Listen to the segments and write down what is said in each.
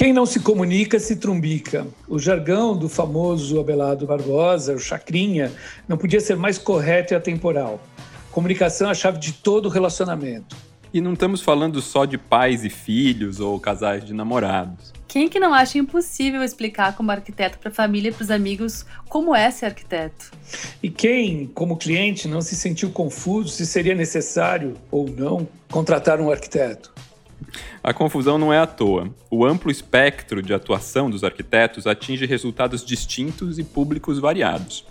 Quem não se comunica se trumbica. O jargão do famoso Abelardo Barbosa, o chacrinha, não podia ser mais correto e atemporal. Comunicação é a chave de todo relacionamento. E não estamos falando só de pais e filhos ou casais de namorados. Quem que não acha impossível explicar como arquiteto para a família e para os amigos como é ser arquiteto? E quem, como cliente, não se sentiu confuso se seria necessário ou não contratar um arquiteto? A confusão não é à toa. O amplo espectro de atuação dos arquitetos atinge resultados distintos e públicos variados.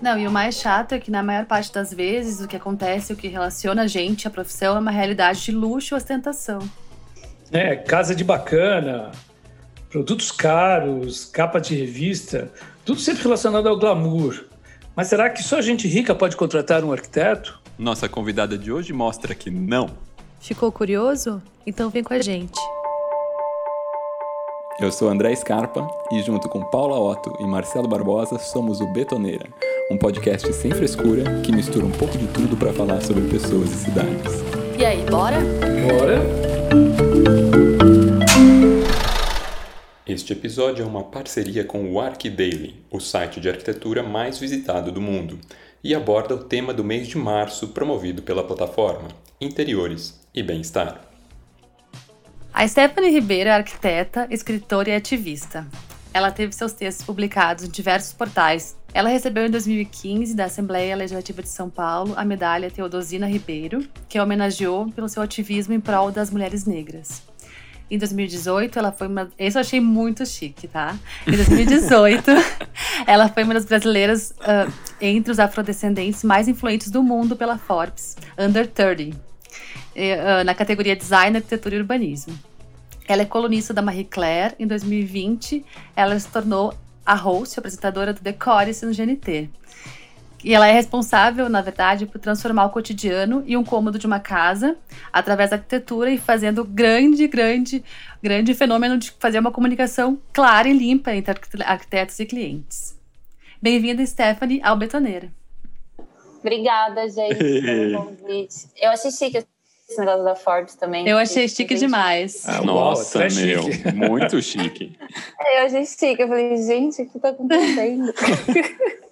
Não, e o mais chato é que na maior parte das vezes o que acontece, o que relaciona a gente à profissão é uma realidade de luxo e ostentação. É, casa de bacana, produtos caros, capa de revista, tudo sempre relacionado ao glamour. Mas será que só gente rica pode contratar um arquiteto? Nossa convidada de hoje mostra que não. Ficou curioso? Então vem com a gente. Eu sou André Scarpa e junto com Paula Otto e Marcelo Barbosa somos o Betoneira, um podcast sem frescura que mistura um pouco de tudo para falar sobre pessoas e cidades. E aí, bora? Bora! Este episódio é uma parceria com o ArcDaily, o site de arquitetura mais visitado do mundo, e aborda o tema do mês de março promovido pela plataforma, Interiores e Bem-Estar. A Stephanie Ribeiro é arquiteta, escritora e ativista. Ela teve seus textos publicados em diversos portais. Ela recebeu em 2015 da Assembleia Legislativa de São Paulo a medalha Teodosina Ribeiro, que a homenageou pelo seu ativismo em prol das mulheres negras. Em 2018, ela foi uma. Isso eu achei muito chique, tá? Em 2018, ela foi uma das brasileiras uh, entre os afrodescendentes mais influentes do mundo pela Forbes, Under 30, uh, na categoria Design, Arquitetura e Urbanismo. Ela é colunista da Marie Claire. Em 2020, ela se tornou a host, apresentadora do Decore no GNT. E ela é responsável, na verdade, por transformar o cotidiano e um cômodo de uma casa através da arquitetura e fazendo grande, grande, grande fenômeno de fazer uma comunicação clara e limpa entre arquitetos e clientes. Bem-vinda, Stephanie, ao Betoneira. Obrigada, gente, pelo convite. Eu achei chique esse negócio da Forbes também. Eu achei chique gente... demais. Ah, Nossa, Uau, meu, chique. muito chique. É, eu achei chique. Eu falei, gente, o que tá acontecendo?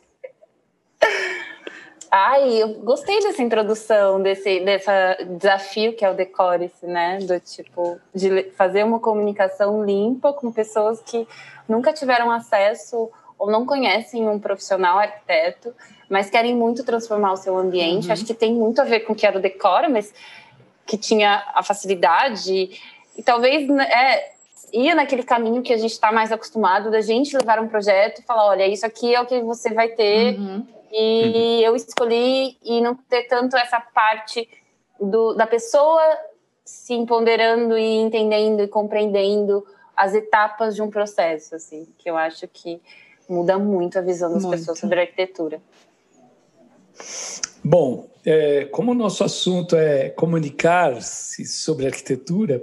Ai, eu gostei dessa introdução, desse dessa desafio que é o decore, né? Do tipo, de fazer uma comunicação limpa com pessoas que nunca tiveram acesso ou não conhecem um profissional arquiteto, mas querem muito transformar o seu ambiente. Uhum. Acho que tem muito a ver com o que era o decoro, mas que tinha a facilidade e talvez né, é, ia naquele caminho que a gente está mais acostumado da gente levar um projeto e falar, olha, isso aqui é o que você vai ter uhum. e uhum. eu escolhi e não ter tanto essa parte do, da pessoa se empoderando e entendendo e compreendendo as etapas de um processo, assim, que eu acho que muda muito a visão das muito. pessoas sobre a arquitetura. Bom, é, como o nosso assunto é comunicar-se sobre arquitetura,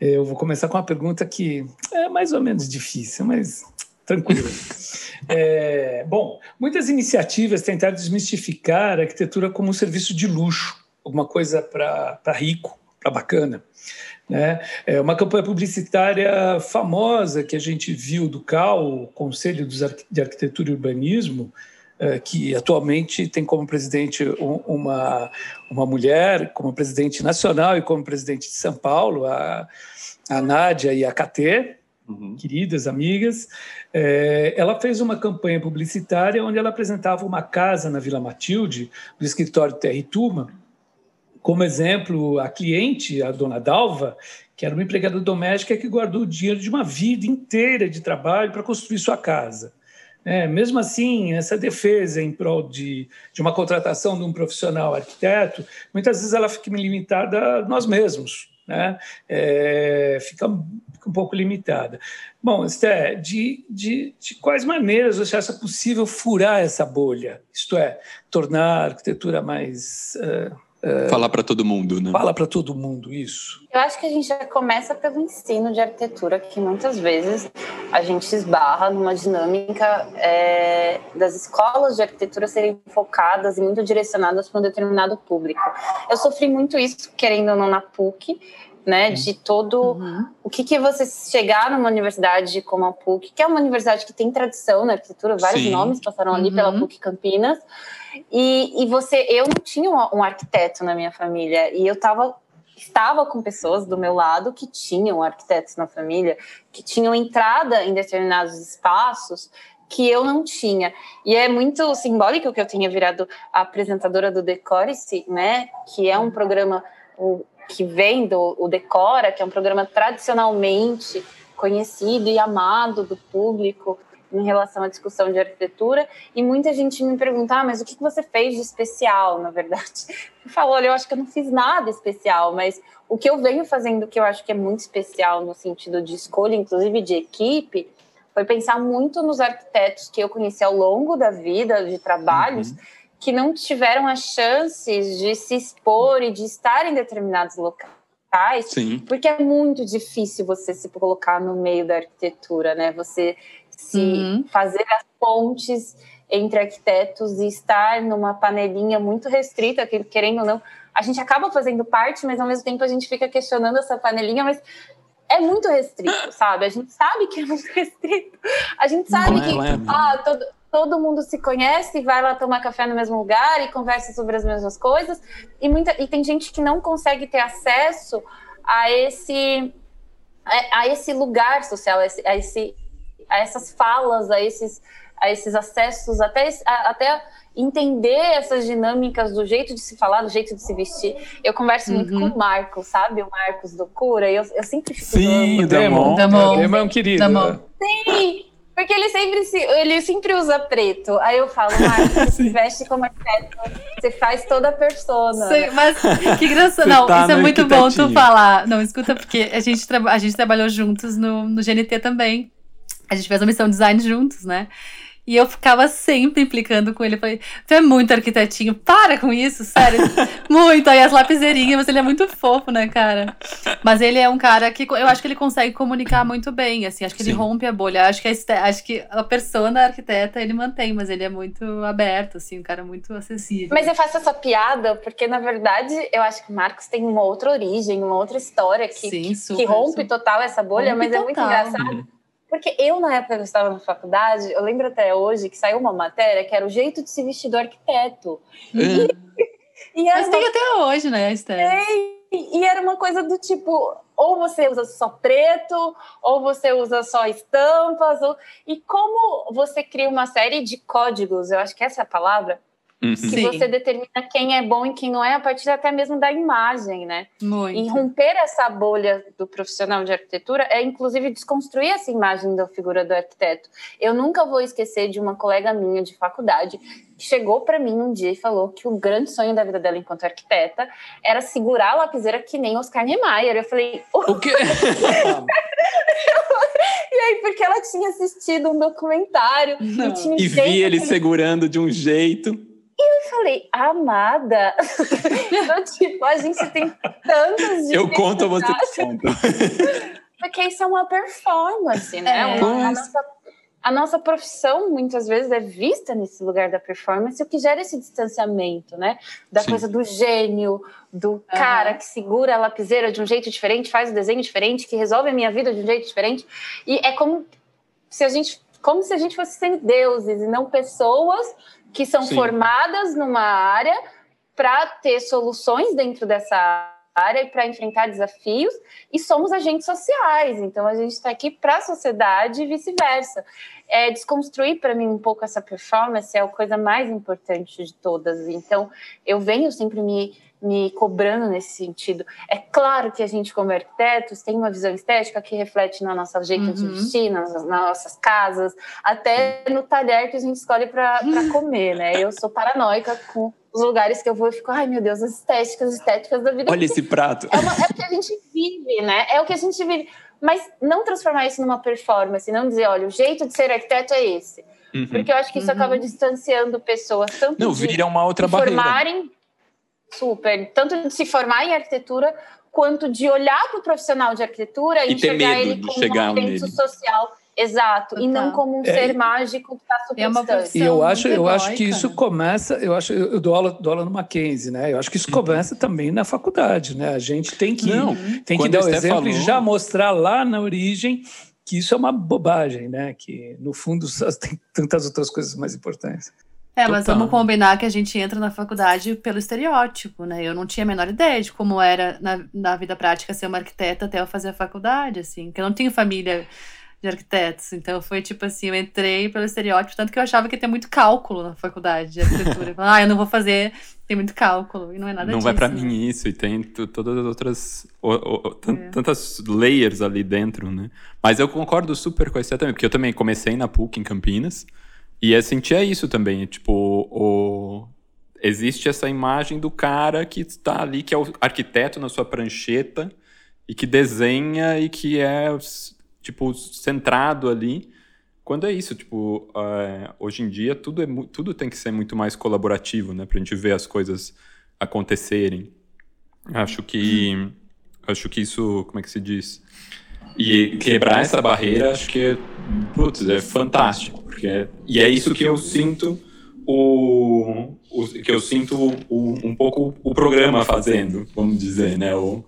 é, eu vou começar com uma pergunta que é mais ou menos difícil, mas tranquilo. É, bom, muitas iniciativas tentaram desmistificar a arquitetura como um serviço de luxo, alguma coisa para rico, para bacana. Né? É uma campanha publicitária famosa que a gente viu do CAL, o Conselho de Arquitetura e Urbanismo, que atualmente tem como presidente uma, uma mulher, como presidente nacional e como presidente de São Paulo, a, a Nádia e a Catê, uhum. queridas amigas. É, ela fez uma campanha publicitária onde ela apresentava uma casa na Vila Matilde, do escritório Terra Tuma, como exemplo, a cliente, a dona Dalva, que era uma empregada doméstica que guardou o dinheiro de uma vida inteira de trabalho para construir sua casa. É, mesmo assim, essa defesa em prol de, de uma contratação de um profissional arquiteto, muitas vezes ela fica limitada a nós mesmos, né? É, fica, fica, um pouco limitada. Bom, Esté, de, de, de quais maneiras você acha possível furar essa bolha? Isto é, tornar a arquitetura mais. Uh, é, Falar para todo mundo, né? Fala para todo mundo isso. Eu acho que a gente já começa pelo ensino de arquitetura, que muitas vezes a gente esbarra numa dinâmica é, das escolas de arquitetura serem focadas e muito direcionadas para um determinado público. Eu sofri muito isso, querendo ou não, na PUC, né? De todo Uhum. o que que você chegar numa universidade como a PUC, que é uma universidade que tem tradição na arquitetura, vários Sim. nomes passaram ali Uhum. pela PUC Campinas. E, e você, eu não tinha um, um arquiteto na minha família e eu tava estava com pessoas do meu lado que tinham arquitetos na família, que tinham entrada em determinados espaços que eu não tinha. E é muito simbólico que eu tenha virado apresentadora do Decore-se, né? Que é um programa que vem do o Decora, que é um programa tradicionalmente conhecido e amado do público em relação à discussão de arquitetura. E muita gente me pergunta, ah, mas o que você fez de especial, na verdade? Eu falo, olha, eu acho que eu não fiz nada especial, mas o que eu venho fazendo que eu acho que é muito especial no sentido de escolha, inclusive de equipe, foi pensar muito nos arquitetos que eu conheci ao longo da vida, de trabalhos, que não tiveram as chances de se expor e de estar em determinados locais, Sim. porque é muito difícil você se colocar no meio da arquitetura, né? Você se Uhum. fazer as pontes entre arquitetos e estar numa panelinha muito restrita, que querendo ou não, a gente acaba fazendo parte, mas ao mesmo tempo a gente fica questionando essa panelinha, mas é muito restrito, sabe? A gente sabe que é muito restrito. A gente sabe é, que é ah, todo, todo mundo se conhece e vai lá tomar café no mesmo lugar e conversa sobre as mesmas coisas. E, muita, e tem gente que não consegue ter acesso a esse, a, a esse lugar social, a, esse, a, esse, a essas falas, a esses, a esses acessos, até, a- até entender essas dinâmicas do jeito de se falar, do jeito de se vestir. Eu converso muito Uhum. com o Marcos, sabe? O Marcos do Cura. E eu, eu sempre fico Sim, o Damon. Damon. Damon é um querido. Né? Sim, porque ele sempre, se, ele sempre usa preto. Aí eu falo, Marcos, você se veste como arquiteto, você faz toda a persona. Sei, mas que engraçado. Você Não, tá isso é muito bom tu falar. Não, escuta, porque a gente, a gente trabalhou juntos no, no GNT também. A gente fez a missão design juntos, né? E eu ficava sempre implicando com ele. Eu falei, tu é muito arquitetinho, para com isso, sério. muito. Aí as lapiseirinhas, mas ele é muito fofo, né, cara? Mas ele é um cara que eu acho que ele consegue comunicar muito bem, assim. Acho que ele Sim. rompe a bolha. Acho que a, este- acho que a persona arquiteta ele mantém, mas ele é muito aberto, assim, um cara muito acessível. Mas eu faço essa piada porque, na verdade, eu acho que o Marcos tem uma outra origem, uma outra história que, Sim, que super, rompe super. total essa bolha, Rompe mas é muito total. engraçado. Porque eu, na época que eu estava na faculdade, eu lembro até hoje que saiu uma matéria que era o jeito de se vestir do arquiteto. E era Mas uma tem até hoje, né, Esther? E era uma coisa do tipo, ou você usa só preto, ou você usa só estampas, ou... e como você cria uma série de códigos, eu acho que essa é a palavra, Uhum. que Sim. você determina quem é bom e quem não é a partir até mesmo da imagem, né? Muito. E romper essa bolha do profissional de arquitetura é, inclusive, desconstruir essa imagem da figura do arquiteto. Eu nunca vou esquecer de uma colega minha de faculdade que chegou para mim um dia e falou que o grande sonho da vida dela enquanto arquiteta era segurar a lapiseira que nem Oscar Niemeyer. Eu falei, O quê? e aí, porque ela tinha assistido um documentário Não. e tinha e vi ele que segurando de um jeito. Eu falei, amada, então, tipo, a gente tem tantas Eu conto, você conta. Porque isso é uma performance, né? É. Uma- a, nossa, a nossa profissão, muitas vezes, é vista nesse lugar da performance, o que gera esse distanciamento, né? Da Sim. coisa do gênio, do cara que segura a lapiseira de um jeito diferente, faz o desenho diferente, que resolve a minha vida de um jeito diferente. E é como se a gente, como se a gente fosse semideuses e não pessoas que são Sim. formadas numa área para ter soluções dentro dessa área e para enfrentar desafios e somos agentes sociais, então a gente está aqui para a sociedade e vice-versa. É, desconstruir para mim um pouco essa performance é a coisa mais importante de todas. Então eu venho sempre me, me cobrando nesse sentido. É claro que a gente, como arquitetos, tem uma visão estética que reflete no nosso jeito de Uhum. vestir, nas, nas nossas casas, até no talher que a gente escolhe para comer, né? Eu sou paranoica com os lugares que eu vou e fico, ai meu Deus, as estéticas, estéticas da vida Olha esse prato. é, uma- é o que a gente vive, né? É o que a gente vive. Mas não transformar isso numa performance, não dizer, olha, o jeito de ser arquiteto é esse. Uhum. Porque eu acho que isso Uhum. acaba distanciando pessoas, tanto Não, de vira uma outra barreira. formarem, super, tanto de se formar em arquitetura, quanto de olhar para o profissional de arquitetura e, E ter medo ele de como chegar um nele. social. Exato, e não Total. como um É, ser e- mágico que está super É E eu acho, eu acho que isso né? começa, eu acho, eu dou aula, dou aula no Mackenzie, né? Eu acho que isso começa também na faculdade, né? A gente tem que, Não, tem que dar o exemplo e falou- já mostrar lá na origem que isso é uma bobagem, né? Que no fundo tem tantas outras coisas mais importantes. É, mas Total. vamos combinar que a gente entra na faculdade pelo estereótipo, né? Eu não tinha a menor ideia de como era na, na vida prática ser uma arquiteta até eu fazer a faculdade, assim, que eu não tenho família de arquitetos, então foi tipo assim, eu entrei pelo estereótipo, tanto que eu achava que ia ter muito cálculo na faculdade de arquitetura. Ah, eu não vou fazer, tem muito cálculo, e não é nada não disso. vai pra né? mim isso, e tem todas as outras. o- o- É. Tantas layers ali dentro, né? Mas eu concordo super com a Esté também, porque eu também comecei na PUC em Campinas, e eu sentia isso também. Tipo, o... existe essa imagem do cara que está ali, que é o arquiteto na sua prancheta, e que desenha e que é, tipo, centrado ali. Quando é isso, tipo, é, hoje em dia tudo, é, tudo tem que ser muito mais colaborativo, né? Pra gente ver as coisas acontecerem. Acho que, acho que isso, como é que se diz? E quebrar essa barreira, acho que, putz, é fantástico. Porque, e é isso que eu sinto o, o que eu sinto o- um pouco o programa fazendo, vamos dizer, né? O,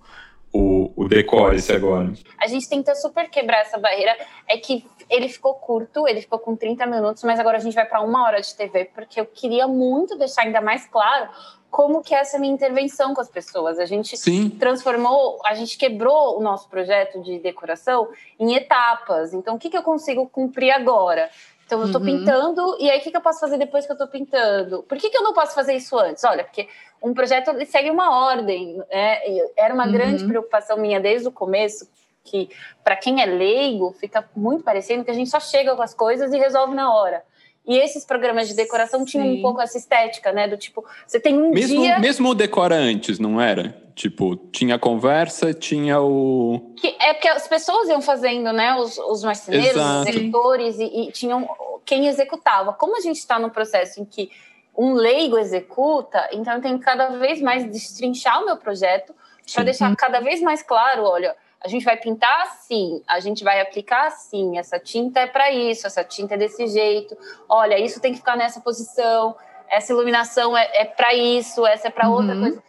o, o Decore-se agora. A gente tenta super quebrar essa barreira. É que ele ficou curto, ele ficou com 30 minutos, mas agora a gente vai para uma hora de TV, porque eu queria muito deixar ainda mais claro como que é essa minha intervenção com as pessoas. A gente Sim. transformou, a gente quebrou o nosso projeto de decoração em etapas. Então, o que, que eu consigo cumprir agora? Então, eu estou Uhum. pintando, e aí o que, que eu posso fazer depois que eu estou pintando? Por que, que eu não posso fazer isso antes? Olha, porque um projeto segue uma ordem. Né? Era uma Uhum. grande preocupação minha desde o começo, que para quem é leigo, fica muito parecendo que a gente só chega com as coisas e resolve na hora. E esses programas de decoração tinham um Sim. pouco essa estética, né? Do tipo, você tem um Mesmo, dia. mesmo o Decora antes, não era? Tipo, tinha conversa, tinha o. Que é porque as pessoas iam fazendo, né? Os, os marceneiros, os Exato. executores, e, e tinham quem executava. Como a gente está no processo em que um leigo executa, então eu tenho que cada vez mais destrinchar o meu projeto para deixar cada vez mais claro: olha, a gente vai pintar assim, a gente vai aplicar assim, essa tinta é para isso, essa tinta é desse jeito, olha, isso tem que ficar nessa posição, essa iluminação é, é para isso, essa é para outra Uhum. coisa.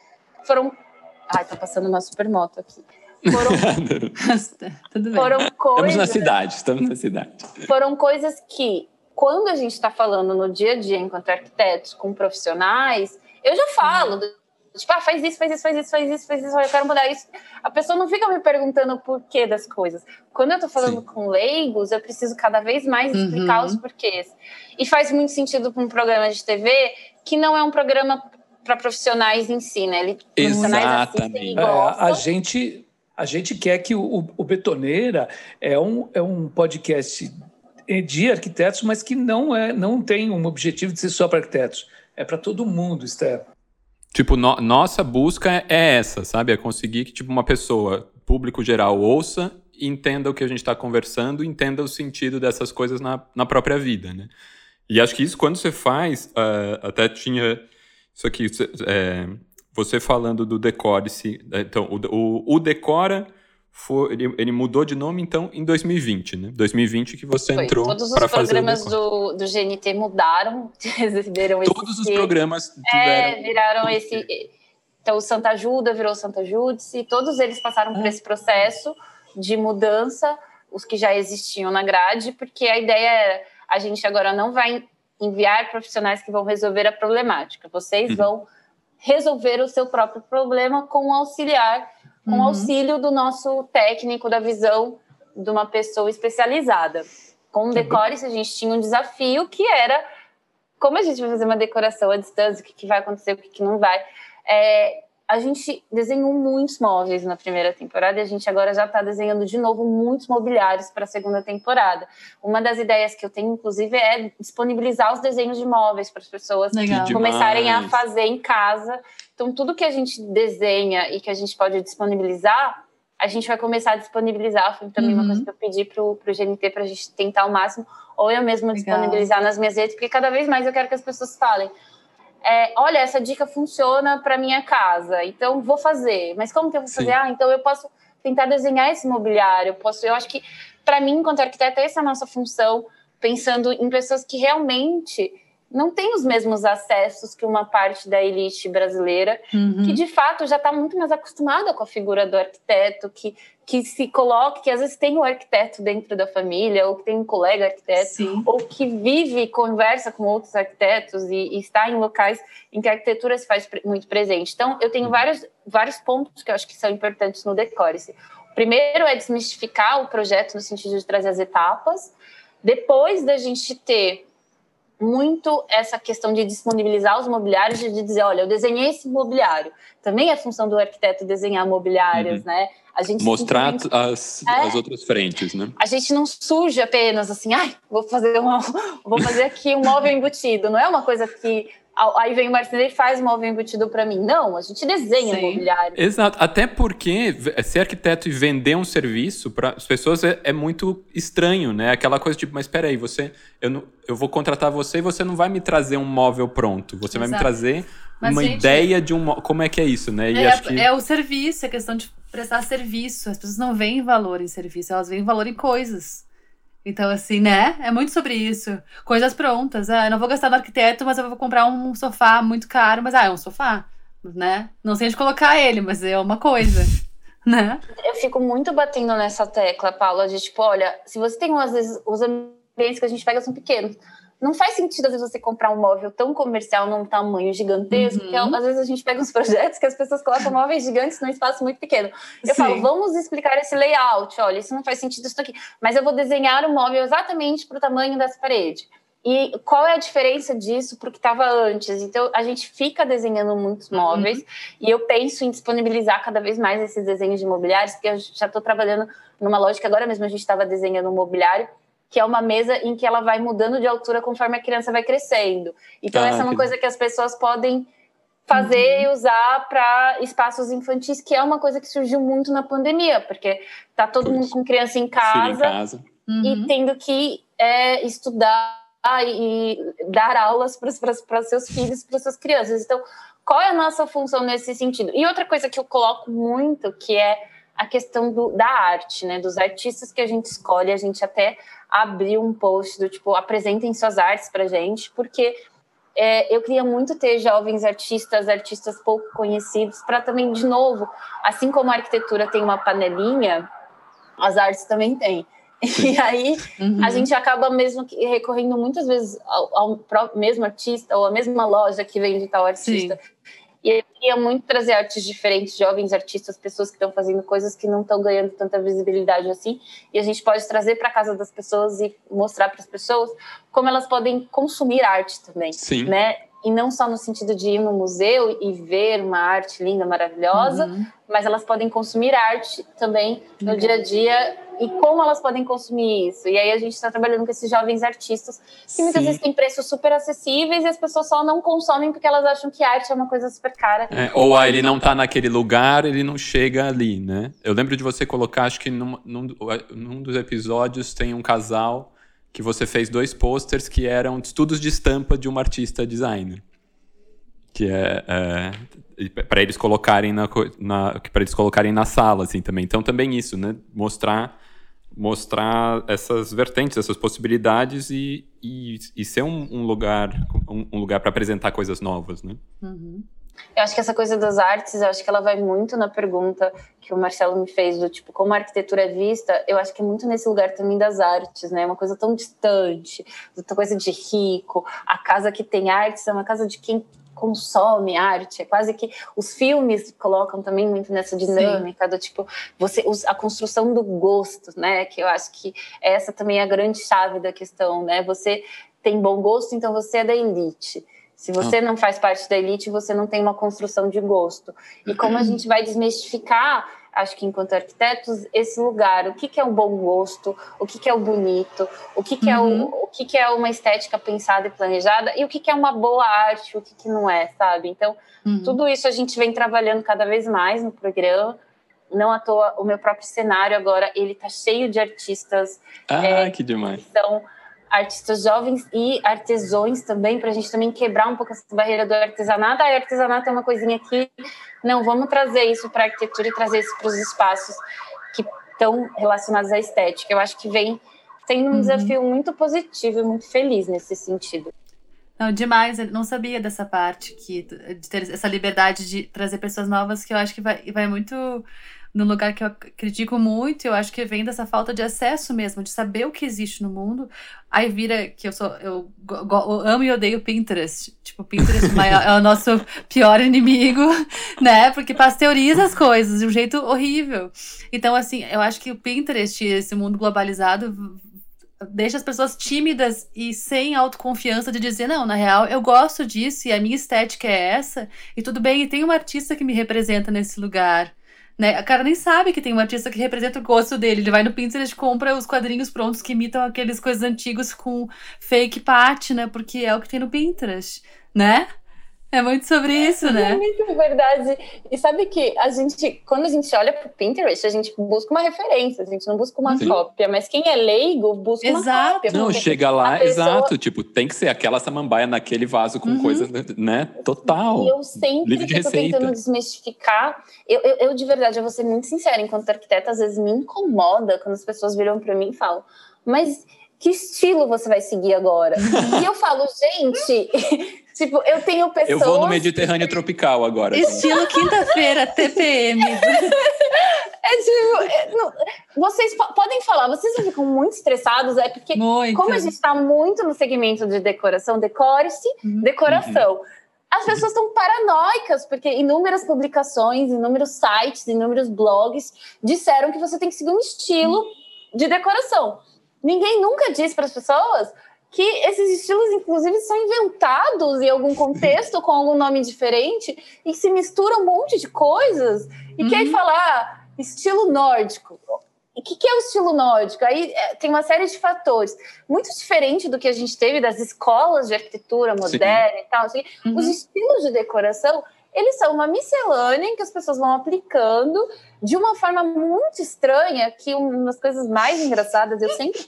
Foram. Ai, tá passando uma supermoto aqui. Foram Tudo bem. foram coisas, Estamos na cidade, estamos na cidade. foram coisas que, quando a gente está falando no dia a dia enquanto arquitetos com profissionais, eu já falo, do- tipo, ah, faz isso, faz isso, faz isso, faz isso, faz isso, eu quero mudar isso. A pessoa não fica me perguntando o porquê das coisas. Quando eu estou falando Sim. com leigos, eu preciso cada vez mais explicar Uhum. os porquês. E faz muito sentido para um programa de TV que não é um programa para profissionais em si, né? Ele, e Exatamente. É, a gente a gente quer que o, o Betoneira é um, é um podcast de arquitetos, mas que não é não tem um objetivo de ser só para arquitetos. É para todo mundo, Esther. Tipo, no- nossa busca é essa, sabe? É conseguir que tipo, uma pessoa, público geral, ouça entenda o que a gente está conversando, entenda o sentido dessas coisas na, na própria vida, né? E acho que isso, quando você faz, ah, até tinha isso aqui, é, você falando do Decore-se, é, então, o, o, o Decora, foi, ele, ele mudou de nome, então, em 2020, né? 2020 que você Foi. entrou Todos os para fazer o programas Decora. do, do GNT mudaram, receberam esse Todos os programas É, tiveram... viraram esse. Então, o Santa Ajuda virou Santa Júdice, todos eles passaram por esse processo de mudança, os que já existiam na grade, porque a ideia era: a gente agora não vai enviar profissionais que vão resolver a problemática, vocês Uhum. vão resolver o seu próprio problema com o auxiliar, com o Uhum. auxílio do nosso técnico, da visão de uma pessoa especializada. Com o Decore, a gente tinha um desafio que era como a gente vai fazer uma decoração à distância, o que, que vai acontecer, o que, que não vai. É, a gente desenhou muitos móveis na primeira temporada e a gente agora já está desenhando de novo muitos mobiliários para a segunda temporada. Uma das ideias que eu tenho, inclusive, é disponibilizar os desenhos de móveis para as pessoas Legal. Começarem a fazer em casa. Então, tudo que a gente desenha e que a gente pode disponibilizar, a gente vai começar a disponibilizar. Foi também uma Uhum. coisa que eu pedi para o GNT para a gente tentar ao máximo, ou eu mesma Legal. disponibilizar nas minhas redes, porque cada vez mais eu quero que as pessoas falem. é, olha, essa dica funciona para minha casa, então vou fazer. Mas como que eu vou Sim. fazer? Ah, então eu posso tentar desenhar esse mobiliário. Eu, posso, eu acho que, para mim, enquanto arquiteta, essa é a nossa função, pensando em pessoas que realmente não têm os mesmos acessos que uma parte da elite brasileira, uhum. que de fato já está muito mais acostumada com a figura do arquiteto, que, que se coloca, que às vezes tem um arquiteto dentro da família, ou que tem um colega arquiteto, Sim. ou que vive, conversa com outros arquitetos e, e, está em locais em que a arquitetura se faz muito presente. Então, eu tenho uhum. vários, vários pontos que eu acho que são importantes no Decore-se. O primeiro é desmistificar o projeto no sentido de trazer as etapas. Depois da gente ter muito essa questão de disponibilizar os mobiliários e de dizer, olha, eu desenhei esse mobiliário. Também é função do arquiteto desenhar mobiliários, uhum. né? A gente mostrar as, é, as outras frentes, né? A gente não surge apenas assim, ai, vou fazer uma, vou fazer aqui um móvel embutido. Não é uma coisa que Aí vem o marceneiro e faz um móvel embutido para mim. Não, a gente desenha Sim. mobiliário. Exato. Até porque ser arquiteto e vender um serviço para as pessoas é, é, muito estranho, né? Aquela coisa tipo, mas espera aí, você, eu, não, eu vou contratar você e você não vai me trazer um móvel pronto. Você Exato. vai me trazer mas, uma gente, ideia de um como é que é isso, né? É, que... é, o serviço, é questão de prestar serviço. As pessoas não veem valor em serviço, elas veem valor em coisas. Então, assim, né? É muito sobre isso. Coisas prontas. Ah, eu não vou gastar no arquiteto, mas eu vou comprar um sofá muito caro. Mas, ah, é um sofá, né? Não sei onde colocar ele, mas é uma coisa, né? Eu fico muito batendo nessa tecla, Paula, de tipo, olha, se você tem, às vezes, os ambientes que a gente pega são pequenos não faz sentido, às vezes, você comprar um móvel tão comercial num tamanho gigantesco, uhum. que às vezes a gente pega uns projetos que as pessoas colocam móveis gigantes num espaço muito pequeno. Eu Sim. falo, vamos explicar esse layout, olha, isso não faz sentido isso aqui, mas eu vou desenhar o móvel exatamente para o tamanho dessa parede. E qual é a diferença disso para o que estava antes? Então, a gente fica desenhando muitos uhum. móveis uhum. e eu penso em disponibilizar cada vez mais esses desenhos de mobiliários, porque eu já estou trabalhando numa lógica, agora mesmo a gente estava desenhando um mobiliário que é uma mesa em que ela vai mudando de altura conforme a criança vai crescendo. Então, ah, essa é uma coisa que as pessoas podem fazer uhum. e usar para espaços infantis, que é uma coisa que surgiu muito na pandemia, porque tá todo mundo com criança em casa, em casa. Uhum. e tendo que é, estudar e dar aulas para seus filhos, para suas crianças. Então, qual é a nossa função nesse sentido? E outra coisa que eu coloco muito, que é a questão do, da arte, né? Dos artistas que a gente escolhe, a gente até abriu um post do tipo, apresentem suas artes pra gente, porque é, eu queria muito ter jovens artistas, artistas pouco conhecidos, para também, de novo, assim como a arquitetura tem uma panelinha, as artes também têm. E aí uhum. a gente acaba mesmo recorrendo muitas vezes ao, ao, mesmo artista ou à mesma loja que vende tal artista. Sim. E eu queria muito trazer artes diferentes, jovens artistas, pessoas que estão fazendo coisas que não estão ganhando tanta visibilidade assim. E a gente pode trazer para casa das pessoas e mostrar para as pessoas como elas podem consumir arte também, Sim. né? E não só no sentido de ir no museu e ver uma arte linda, maravilhosa, uhum. mas elas podem consumir arte também no uhum. dia a dia e como elas podem consumir isso. E aí a gente está trabalhando com esses jovens artistas que muitas Sim. vezes têm preços super acessíveis e as pessoas só não consomem porque elas acham que arte é uma coisa super cara. É, ou ah, ele não está naquele lugar, ele não chega ali, né? Eu lembro de você colocar, acho que num, num, num dos episódios tem um casal que você fez dois posters que eram estudos de estampa de uma artista designer. Que é, é para eles colocarem na, na para eles colocarem na sala assim também. Então também isso né? Mostrar mostrar essas vertentes essas possibilidades e, e, e ser um, um lugar um, um lugar para apresentar coisas novas né? Uhum. Eu acho que essa coisa das artes, eu acho que ela vai muito na pergunta que o Marcelo me fez do tipo como a arquitetura é vista. Eu acho que é muito nesse lugar também das artes, né? Uma coisa tão distante, outra coisa de rico. A casa que tem artes é uma casa de quem consome arte, é quase que os filmes colocam também muito nessa dinâmica Sim. do tipo você a construção do gosto, né? Que eu acho que essa também é a grande chave da questão, né? Você tem bom gosto, então você é da elite. Se você ah. não faz parte da elite, você não tem uma construção de gosto. E como a gente vai desmistificar acho que enquanto arquitetos, esse lugar, o que, que é um bom gosto, o que, que é o bonito, o que, que, uhum. é, o, o que, que é uma estética pensada e planejada, e o que, que é uma boa arte, o que, que não é, sabe? Então, uhum. tudo isso a gente vem trabalhando cada vez mais no programa. Não à toa, o meu próprio cenário agora, ele tá cheio de artistas. Ah, é, que demais. Que são artistas jovens e artesões também, para a gente também quebrar um pouco essa barreira do artesanato. Ah, artesanato é uma coisinha que, não, vamos trazer isso para a arquitetura e trazer isso para os espaços. que estão relacionadas à estética. Eu acho que vem sendo um uhum. desafio muito positivo e muito feliz nesse sentido. Não, demais. Eu não sabia dessa parte que de ter essa liberdade de trazer pessoas novas que eu acho que vai, vai muito num lugar que eu critico muito, eu acho que vem dessa falta de acesso mesmo, de saber o que existe no mundo. Aí vira que eu sou eu, eu amo e odeio Pinterest. Tipo, Pinterest é o nosso pior inimigo, né? Porque pasteuriza as coisas de um jeito horrível. Então, assim, eu acho que o Pinterest, esse mundo globalizado, deixa as pessoas tímidas e sem autoconfiança de dizer, não, na real, eu gosto disso e a minha estética é essa, e tudo bem, e tem uma artista que me representa nesse lugar. Né? A cara nem sabe que tem um artista que representa o gosto dele. Ele vai no Pinterest compra os quadrinhos prontos que imitam aqueles coisas antigos com fake pátina, porque é o que tem no Pinterest, né? É muito sobre isso, né? É muito verdade. E sabe que a gente, quando a gente olha para o Pinterest, a gente busca uma referência, a gente não busca uma Sim. cópia, mas quem é leigo busca exato. uma cópia. Não, chega lá, pessoa... exato, tipo, tem que ser aquela samambaia naquele vaso com uhum. coisas, né? Total. E eu sempre estou de tentando desmistificar. Eu, eu, eu, de verdade, eu vou ser muito sincera, enquanto arquiteta, às vezes me incomoda quando as pessoas viram para mim e falam, mas que estilo você vai seguir agora? e eu falo, gente, Tipo, eu tenho pessoas. Eu vou no Mediterrâneo tropical agora. Estilo quinta-feira, TPM. é tipo, é, não, vocês podem falar, vocês não ficam muito estressados, é porque, muito. como a gente está muito no segmento de decoração, decore-se, uhum. decoração. Uhum. As pessoas estão paranoicas, porque inúmeras publicações, inúmeros sites, inúmeros blogs disseram que você tem que seguir um estilo de decoração. Ninguém nunca disse para as pessoas que esses estilos, inclusive, são inventados em algum contexto com algum nome diferente e se mistura um monte de coisas. E uhum. quer falar ah, estilo nórdico. E o que, que, é o estilo nórdico? Aí é, tem uma série de fatores. Muito diferente do que a gente teve das escolas de arquitetura moderna Sim. e tal. Assim, uhum. Os estilos de decoração, eles são uma miscelânea em que as pessoas vão aplicando de uma forma muito estranha, que uma das coisas mais engraçadas, eu sempre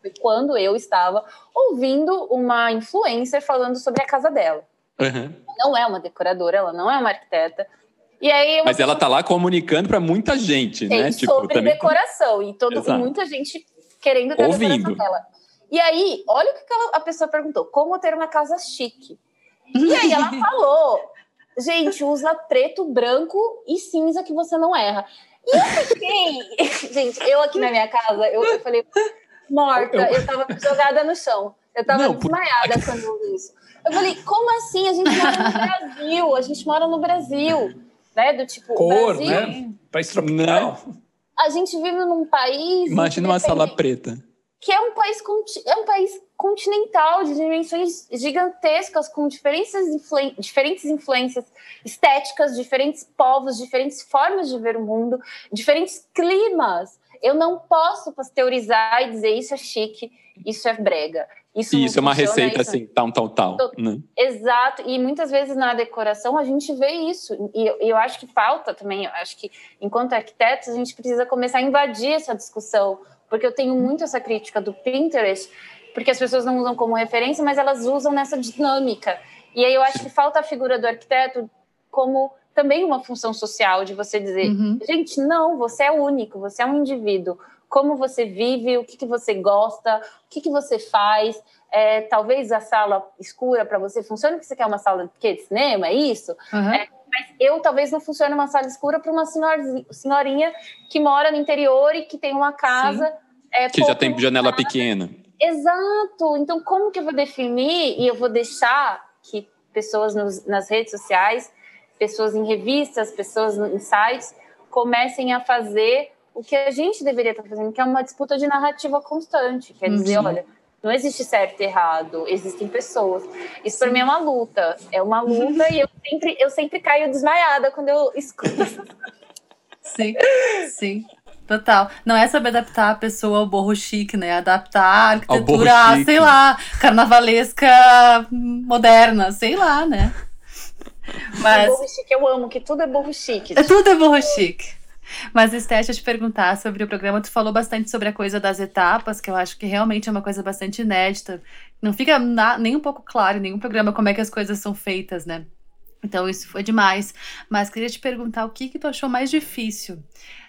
foi quando eu estava ouvindo uma influencer falando sobre a casa dela. Uhum. Não é uma decoradora, ela não é uma arquiteta. E aí Mas ela tá lá comunicando para muita gente, né? Tipo, sobre também... decoração e todo, muita gente querendo ter Ouvindo. a decoração dela. E aí, olha o que a pessoa perguntou: como ter uma casa chique? E aí ela falou: gente, usa preto, branco e cinza que você não erra. E eu fiquei, gente, eu aqui na minha casa, eu, eu falei, morta. Eu, eu tava jogada no chão. Eu tava não, desmaiada por... quando eu vi isso. Eu falei, como assim? A gente mora no Brasil, a gente mora no Brasil. Né? Do tipo, Cor, Brasil, né? País tropical. A gente vive num país. Imagina uma sala preta. Que é um país, é um país continental, de dimensões gigantescas, com diferentes, influ... diferentes influências estéticas, diferentes povos, diferentes formas de ver o mundo, diferentes climas. Eu não posso pasteurizar e dizer isso é chique, isso é brega. Isso, isso é uma receita isso. assim, tal, tal, tal. Né? Exato. E muitas vezes na decoração a gente vê isso. E eu, eu acho que falta também, eu acho que enquanto arquitetos a gente precisa começar a invadir essa discussão. Porque eu tenho muito essa crítica do Pinterest, porque as pessoas não usam como referência, mas elas usam nessa dinâmica. E aí eu acho que falta a figura do arquiteto como também uma função social de você dizer, uhum. gente, não, você é único, você é um indivíduo. Como você vive, o que, que você gosta, o que, que você faz. É, talvez a sala escura para você funcione, porque você quer uma sala de, de cinema, é isso? Uhum. É, mas eu talvez não funcione uma sala escura para uma senhorinha que mora no interior e que tem uma casa. É, que já tem janela pequena. Exato. Então, como que eu vou definir e eu vou deixar que pessoas nos, nas redes sociais pessoas em revistas, pessoas em sites, comecem a fazer o que a gente deveria estar fazendo, que é uma disputa de narrativa constante. Quer dizer, uhum. olha, não existe certo e errado, existem pessoas. Isso para mim é uma luta. É uma luta e eu sempre, eu sempre caio desmaiada quando eu escuto. Sim, sim. Total. Não é saber adaptar a pessoa ao borro chique, né? Adaptar a arquitetura, sei lá, carnavalesca moderna, sei lá, né? Mas... Burro chique eu amo, que tudo é burro chique. É, tudo é burro chique. Mas, Esté, deixa eu te perguntar sobre o programa. Tu falou bastante sobre a coisa das etapas, que eu acho que realmente é uma coisa bastante inédita. Não fica na, nem um pouco claro em nenhum programa como é que as coisas são feitas, né? Então isso foi demais. Mas queria te perguntar o que, que tu achou mais difícil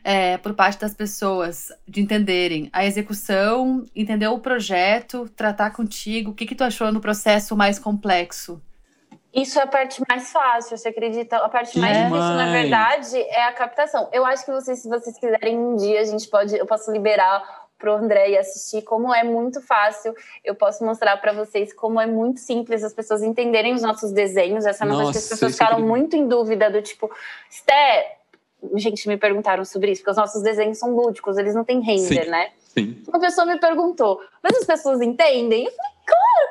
é, por parte das pessoas de entenderem a execução, entender o projeto, tratar contigo. O que, que tu achou no processo mais complexo? Isso é a parte mais fácil, você acredita? A parte mais Demais. difícil, na verdade, é a captação. Eu acho que vocês, se vocês quiserem um dia, a gente pode, eu posso liberar pro André e assistir como é muito fácil. Eu posso mostrar para vocês como é muito simples as pessoas entenderem os nossos desenhos. Essa é uma coisa que as Nossa, pessoas é ficaram incrível. muito em dúvida do tipo, Sté, gente me perguntaram sobre isso, porque os nossos desenhos são lúdicos, eles não têm render, Sim. né? Sim. Uma pessoa me perguntou, mas as pessoas entendem? Eu falei,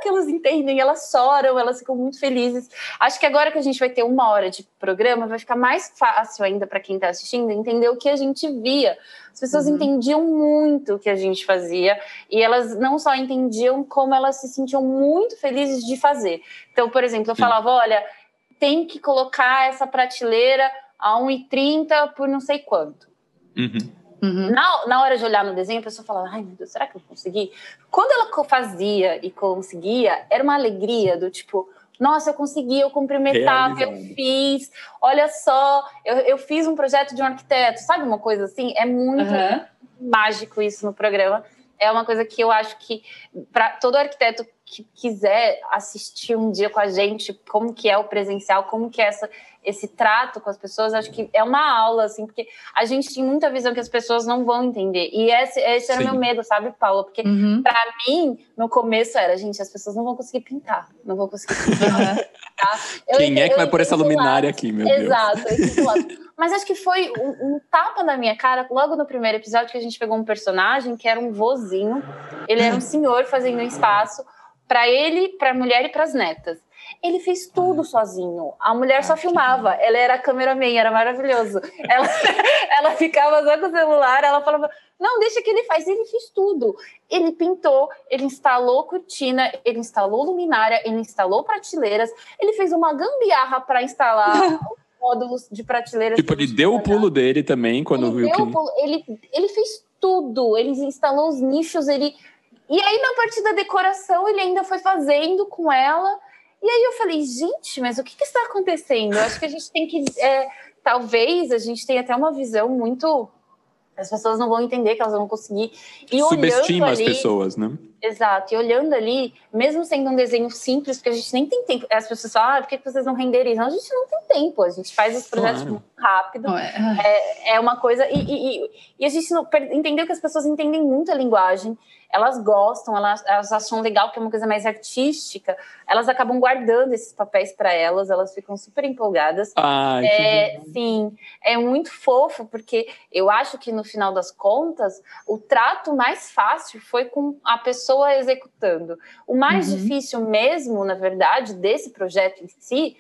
que elas entendem, elas choram, elas ficam muito felizes. Acho que agora que a gente vai ter uma hora de programa, vai ficar mais fácil ainda para quem está assistindo entender o que a gente via. As pessoas Uhum. entendiam muito o que a gente fazia e elas não só entendiam, como elas se sentiam muito felizes de fazer. Então, por exemplo, eu falava, olha, tem que colocar essa prateleira a 1,30 por não sei quanto. Uhum. Uhum. Na, na hora de olhar no desenho, a pessoa falava, ai meu Deus, será que eu consegui? Quando ela fazia e conseguia, era uma alegria do tipo, nossa, eu consegui, eu cumpri uma etapa, eu fiz, olha só, eu, eu fiz um projeto de um arquiteto, sabe uma coisa assim? É muito Aham. mágico isso no programa. É uma coisa que eu acho que para todo arquiteto que quiser assistir um dia com a gente, como que é o presencial, como que é essa, esse trato com as pessoas, acho que é uma aula, assim, porque a gente tem muita visão que as pessoas não vão entender. E esse, esse era o meu medo, sabe, Paula? Porque Uhum. para mim, no começo era, gente, as pessoas não vão conseguir pintar, não vão conseguir pintar. Tá? Eu Quem é que eu vai pôr essa luminária lado- aqui, meu Deus? Exato, esse é o lado. Mas acho que foi um, um tapa na minha cara logo no primeiro episódio que a gente pegou um personagem que era um vozinho. Ele era um senhor fazendo um espaço para ele, para a mulher e para as netas. Ele fez tudo sozinho. A mulher só filmava. Ela era cameraman, era maravilhoso. Ela, ela ficava só com o celular, ela falava: Não, deixa que ele faz. Ele fez tudo. Ele pintou, ele instalou cortina, ele instalou luminária, ele instalou prateleiras, ele fez uma gambiarra para instalar módulos de prateleiras. Tipo, ele deu o pulo dele também quando ele viu deu que. o pulo, ele, ele fez tudo, ele instalou os nichos, ele. E aí, na parte da decoração, ele ainda foi fazendo com ela. E aí eu falei, gente, mas o que, que está acontecendo? Eu acho que a gente tem que. é, talvez a gente tenha até uma visão muito. As pessoas não vão entender que elas vão conseguir. E Subestima olhando as ali, pessoas, né? Exato, e olhando ali, mesmo sendo um desenho simples, porque a gente nem tem tempo. As pessoas falam, ah, por que vocês não renderizam? A gente não tem tempo, a gente faz os projetos Claro. muito rápido Não é- é uma coisa. E, e- e- a gente não, entendeu que as pessoas entendem muito a linguagem, elas gostam, elas, elas acham legal, que é uma coisa mais artística, elas acabam guardando esses papéis para elas, elas ficam super empolgadas. Ai, É, sim, é muito fofo, porque eu acho que no final das contas, o trato mais fácil foi com a pessoa executando. O mais Uhum. difícil mesmo, na verdade, desse projeto em si,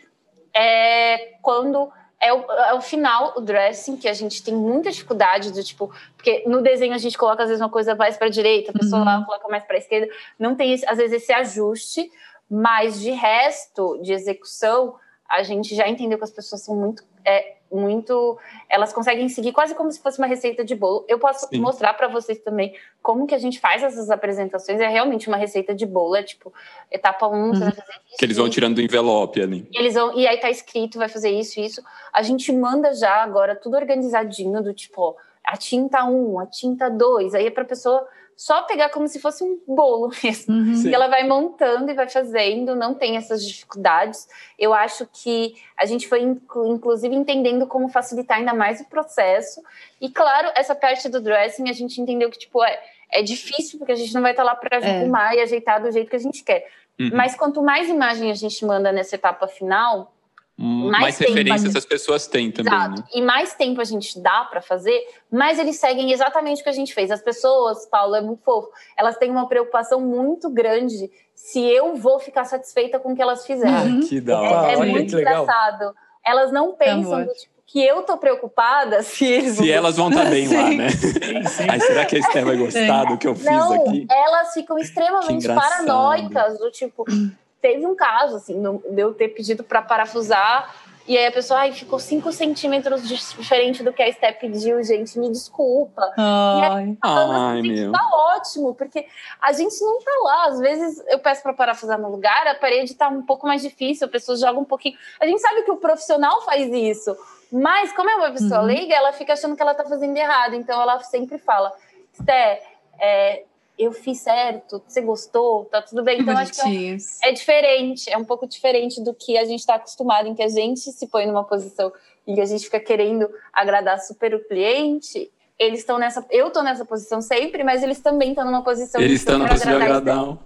é quando é o, é o final, o dressing, que a gente tem muita dificuldade do tipo, porque no desenho a gente coloca às vezes uma coisa mais para a direita, a pessoa Uhum. lá coloca mais para a esquerda, não tem às vezes esse ajuste, mas de resto, de execução, a gente já entendeu que as pessoas são muito, é, muito, elas conseguem seguir quase como se fosse uma receita de bolo. Eu posso Sim. mostrar para vocês também como que a gente faz essas apresentações. É realmente uma receita de bolo, é tipo etapa 1, um, você vai fazer isso. Que eles vão tirando do envelope ali. e eles vão, e aí tá escrito, vai fazer isso, isso. A gente manda já agora tudo organizadinho, do tipo, ó, a tinta 1, a tinta 2. Aí é pra pessoa só pegar como se fosse um bolo mesmo. Uhum. E ela vai montando e vai fazendo, não tem essas dificuldades. Eu acho que a gente foi, inclu- inclusive, entendendo como facilitar ainda mais o processo. E, claro, essa parte do dressing, a gente entendeu que, tipo, é, é difícil, porque a gente não vai estar lá para É. arrumar e ajeitar do jeito que a gente quer. Uhum. Mas quanto mais imagem a gente manda nessa etapa final, mais mais tempo, referências né? as pessoas têm também, Exato. né? E mais tempo a gente dá para fazer, mais eles seguem exatamente o que a gente fez. As pessoas, Paulo, é muito fofo, elas têm uma preocupação muito grande se eu vou ficar satisfeita com o que elas fizeram. Uhum. Que da É, hora. é olha muito legal. engraçado. Elas não pensam amor. do tipo, que eu tô preocupada se eles Se vão elas vão estar bem lá, Sim. né? Sim, sim. Ai, será que a Esther vai gostar do que eu fiz Não, aqui? elas ficam extremamente paranoicas, do tipo, teve um caso, assim, de eu ter pedido para parafusar E aí a pessoa, ai, ficou 5 centímetros diferente do que a Steph pediu, gente, me desculpa. Ai, ai gente, meu. tá ótimo, porque a gente não tá lá. Às vezes eu peço para parafusar no lugar, a parede tá um pouco mais difícil, a pessoa joga um pouquinho. A gente sabe que o profissional faz isso, mas como é uma pessoa Uhum. leiga, ela fica achando que ela tá fazendo errado. Então ela sempre fala, Sté, é, eu fiz certo, você gostou, tá tudo bem. Então acho que é um- é diferente, é um pouco diferente do que a gente está acostumado, em que a gente se põe numa posição que a gente fica querendo agradar super o cliente. Eles estão nessa, eu estou nessa posição sempre, mas eles também estão numa posição Eles estão na posição de agradar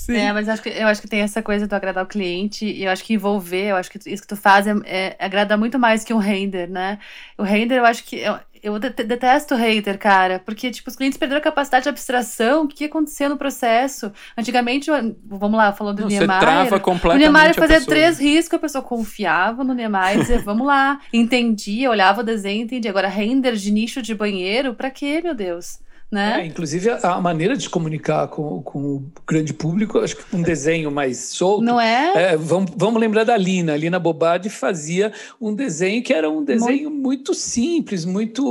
Sim. É, mas acho que, eu acho que tem essa coisa do agradar o cliente, e eu acho que envolver, eu acho que isso que tu faz é, é- agrada muito mais que um render, né? O render, eu acho que. Eu, eu dete- detesto o render, cara, porque, tipo, os clientes perderam a capacidade de abstração. O que aconteceu no processo? Antigamente, vamos lá, falando do Não, você Niemeyer. trava O completamente Niemeyer a fazia três riscos, a pessoa confiava no Niemeyer e dizia, vamos lá, entendia, olhava o desenho, entendia. Agora, render de nicho de banheiro, pra quê, meu Deus? É, Né? inclusive, a, a maneira de comunicar com, com o grande público, acho que um desenho mais solto. Não é? É, vamos, vamos lembrar da Lina. A Lina Bobadi fazia um desenho que era um desenho muito, simples, muito,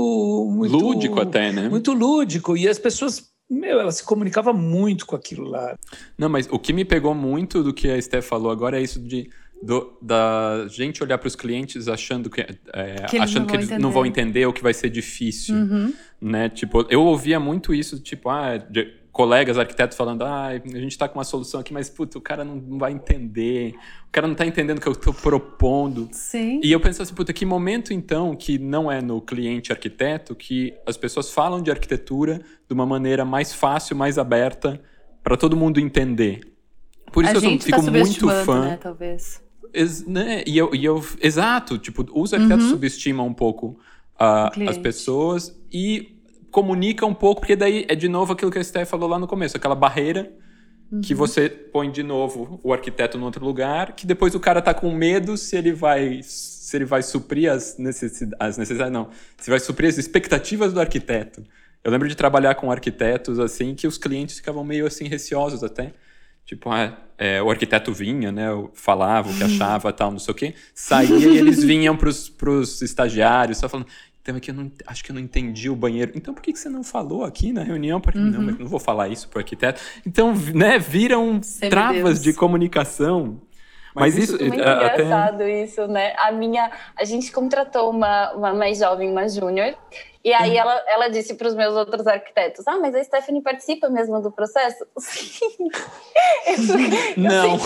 muito. Lúdico até, né? Muito lúdico. E as pessoas. Meu, ela se comunicava muito com aquilo lá. Não, mas o que me pegou muito do que a Steph falou agora é isso de do- da gente olhar para os clientes achando que, é, Que eles achando não que vão eles não entender. vão entender ou que vai ser difícil, Uhum. Né? Tipo, eu ouvia muito isso, tipo, ah, de colegas arquitetos falando, ah, a gente está com uma solução aqui, mas puta, o cara não, não vai entender, o cara não está entendendo o que eu estou propondo. Sim. E eu penso assim, puta, que momento então que não é no cliente arquiteto que as pessoas falam de arquitetura de uma maneira mais fácil, mais aberta para todo mundo entender. Por isso a que eu gente fico tá muito fã. né, talvez. Ex- né? E, eu, e eu, exato, tipo, os arquitetos Uhum. subestimam um pouco as pessoas e comunica um pouco, porque daí é de novo aquilo que a Steph falou lá no começo, aquela barreira Uhum. que você põe de novo o arquiteto em outro lugar, que depois o cara tá com medo se ele vai se ele vai suprir as necessidades, as necessidades não, se vai suprir as expectativas do arquiteto. Eu lembro de trabalhar com arquitetos assim que os clientes ficavam meio assim receosos até. Tipo, ah, é, o arquiteto vinha, né? eu Falava o que achava, tal, não sei o quê. Saía e eles vinham pros, pros estagiários, só falando. É que eu não, acho que eu não entendi o banheiro. Então, por que, que você não falou aqui na reunião? Porque, Não, mas não vou falar isso pro arquiteto. Então, né, viram travas de comunicação. Mas, isso, É muito a- até. engraçado isso, né? A minha, a gente contratou uma, uma mais jovem, uma júnior, e aí ela, ela disse para os meus outros arquitetos: Ah, mas a Stephanie participa mesmo do processo? Sim. Eu- eu Não.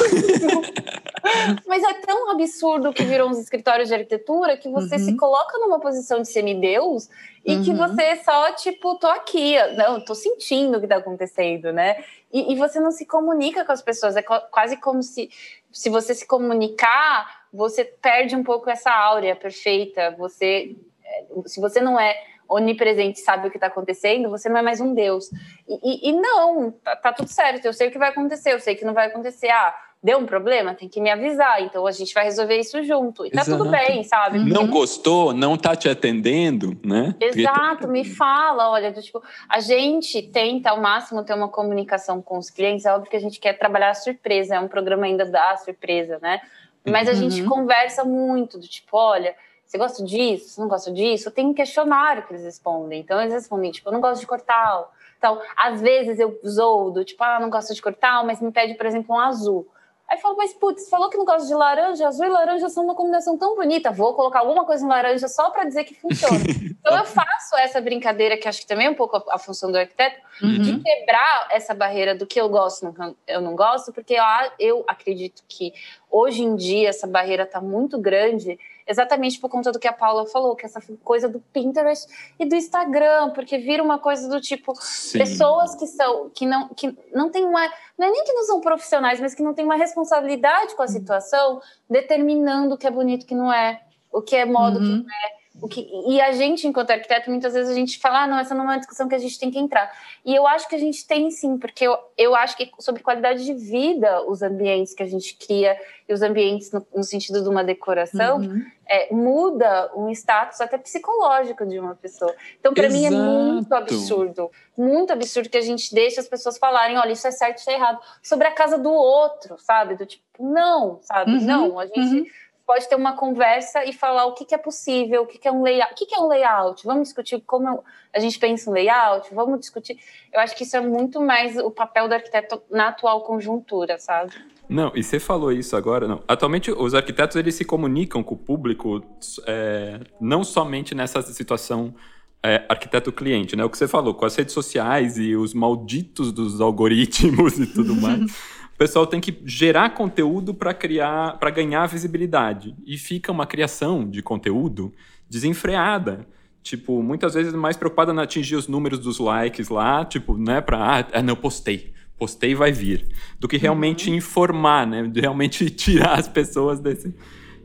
Mas é tão absurdo que virou uns escritórios de arquitetura que você Uhum. se coloca numa posição de semideus e que Uhum. você só, tipo, tô aqui, não, tô sentindo o que tá acontecendo, né? E, e você não se comunica com as pessoas, é co- quase como se, se você se comunicar, você perde um pouco essa áurea perfeita, você, é, se você não é onipresente sabe o que está acontecendo, você não é mais um deus. E, e- e não, tá, tá tudo certo, eu sei o que vai acontecer, eu sei que não vai acontecer. Ah, deu um problema, tem que me avisar, então a gente vai resolver isso junto. E tá tudo Exato. bem, sabe? Não gostou, não tá te atendendo, né? Exato, me fala, olha, do tipo, a gente tenta ao máximo ter uma comunicação com os clientes, é óbvio que a gente quer trabalhar a surpresa, é um programa ainda da surpresa, né? Mas a gente Uhum. conversa muito, do tipo, olha, você gosta disso, você não gosta disso? Tem um questionário que eles respondem, então eles respondem, tipo, eu não gosto de cortar. Então, às vezes eu zoo do tipo, ah, não gosto de cortar, mas me pede, por exemplo, um azul. Aí eu falo, mas putz, falou que não gosta de laranja, azul e laranja são uma combinação tão bonita, vou colocar alguma coisa em laranja só para dizer que funciona. então eu faço essa brincadeira, que acho que também é um pouco a, a função do arquiteto, de Uhum. quebrar essa barreira do que eu gosto e não- eu não gosto, porque eu, eu acredito que hoje em dia essa barreira está muito grande, exatamente por conta do que a Paula falou, que essa coisa do Pinterest e do Instagram, porque vira uma coisa do tipo, Sim. pessoas que são que não que não tem uma não é nem que não são profissionais mas que não têm uma responsabilidade com a situação determinando o que é bonito e o que não é o que é modo o que Uhum. não é o que e a gente enquanto arquiteto muitas vezes a gente fala ah, não essa não é uma discussão que a gente tem que entrar e eu acho que a gente tem sim porque eu, eu acho que sobre qualidade de vida os ambientes que a gente cria e os ambientes no, no sentido de uma decoração Uhum. é, muda um status até psicológico de uma pessoa. Então, para mim, é muito absurdo. Muito absurdo que a gente deixe as pessoas falarem: olha, isso é certo, isso é errado. Sobre a casa do outro, sabe? Do tipo, não, sabe? Uhum, Não, a gente uhum. Pode ter uma conversa e falar o que, que é possível, o que, que é um layout, o que, que é um layout, vamos discutir como a gente pensa em layout, vamos discutir. Eu acho que isso é muito mais o papel do arquiteto na atual conjuntura, sabe? Não, e você falou isso agora, não. Atualmente, os arquitetos eles se comunicam com o público é, não somente nessa situação é, arquiteto-cliente, né? O que você falou, com as redes sociais e os malditos dos algoritmos e tudo mais. o pessoal tem que gerar conteúdo para criar, para ganhar visibilidade. E fica uma criação de conteúdo desenfreada. Tipo, muitas vezes mais preocupada em atingir os números dos likes lá, tipo, né, para ah, não postei, postei vai vir, do que realmente uhum. informar, né, de realmente tirar as pessoas desse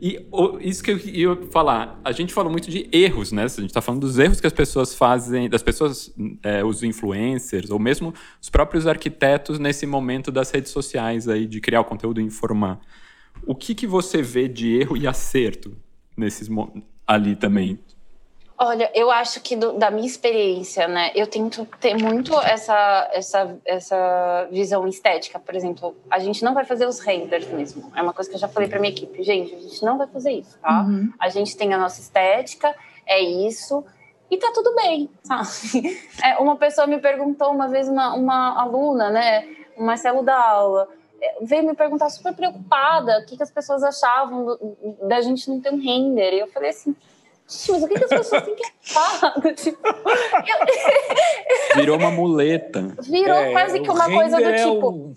e o, isso que eu ia falar, a gente fala muito de erros, né? A gente está falando dos erros que as pessoas fazem, das pessoas, é, os influencers, ou mesmo os próprios arquitetos nesse momento das redes sociais aí, de criar o conteúdo e informar. O que, que você vê de erro e acerto nesses ali também? Olha, eu acho que do, da minha experiência, né, eu tento ter muito essa, essa, essa visão estética. Por exemplo, a gente não vai fazer os renders mesmo. É uma coisa que eu já falei para minha equipe. Gente, a gente não vai fazer isso, tá? Uhum. A gente tem a nossa estética, é isso, e tá tudo bem, sabe? É, uma pessoa me perguntou uma vez, uma, uma aluna, né, o Marcelo da aula, é, veio me perguntar super preocupada o que, que as pessoas achavam do, da gente não ter um render. E eu falei assim mas o que, que as pessoas têm que achar? Tipo, eu... Virou uma muleta. Virou é, quase que uma coisa do é tipo.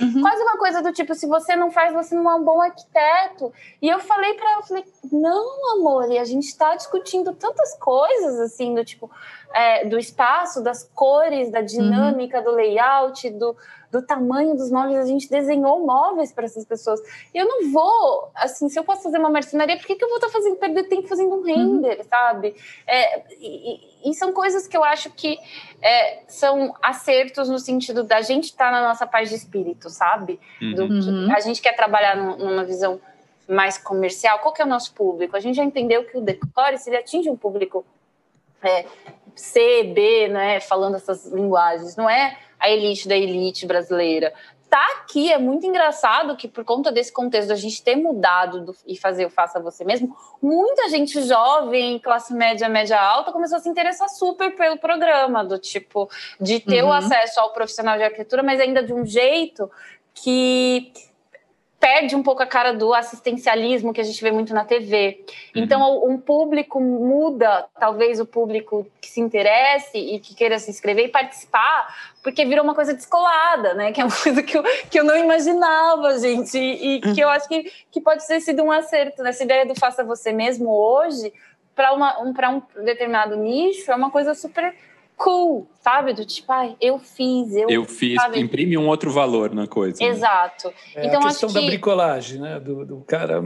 Uhum. Quase uma coisa do tipo, se você não faz, você não é um bom arquiteto. E eu falei para ela, falei, não, amor, e a gente está discutindo tantas coisas, assim, do tipo, é, do espaço, das cores, da dinâmica, uhum. do layout, do, do tamanho dos móveis, a gente desenhou móveis para essas pessoas. E eu não vou, assim, se eu posso fazer uma marcenaria, por que, que eu vou estar tá fazendo, perder tempo fazendo um uhum. render, uhum. sabe? É, e, e, são coisas que eu acho que é, são acertos no sentido da gente estar tá na nossa paz de espírito, sabe? Uhum. Do que a gente quer trabalhar numa visão mais comercial. Qual que é o nosso público? A gente já entendeu que o decore, se ele atinge um público é, C, B, né, falando essas linguagens, não é a elite da elite brasileira. Tá aqui, é muito engraçado que por conta desse contexto da gente ter mudado do, e fazer o faça você mesmo, muita gente jovem, classe média, média alta, começou a se interessar super pelo programa, do tipo, de ter uhum. o acesso ao profissional de arquitetura, mas ainda de um jeito que perde um pouco a cara do assistencialismo que a gente vê muito na TV. Uhum. Então, um público muda, talvez o público que se interesse e que queira se inscrever e participar, porque virou uma coisa descolada, né? Que é uma coisa que eu, que eu não imaginava, gente, e, e que eu acho que, que pode ter sido um acerto. Né? ideia do faça você mesmo hoje, para um, um determinado nicho, é uma coisa super cool, sabe? Do tipo, ai, eu fiz, eu. Eu fiz, sabe? imprime um outro valor na coisa. Né? Exato. É então, a questão acho que... da bricolagem, né? Do, do cara.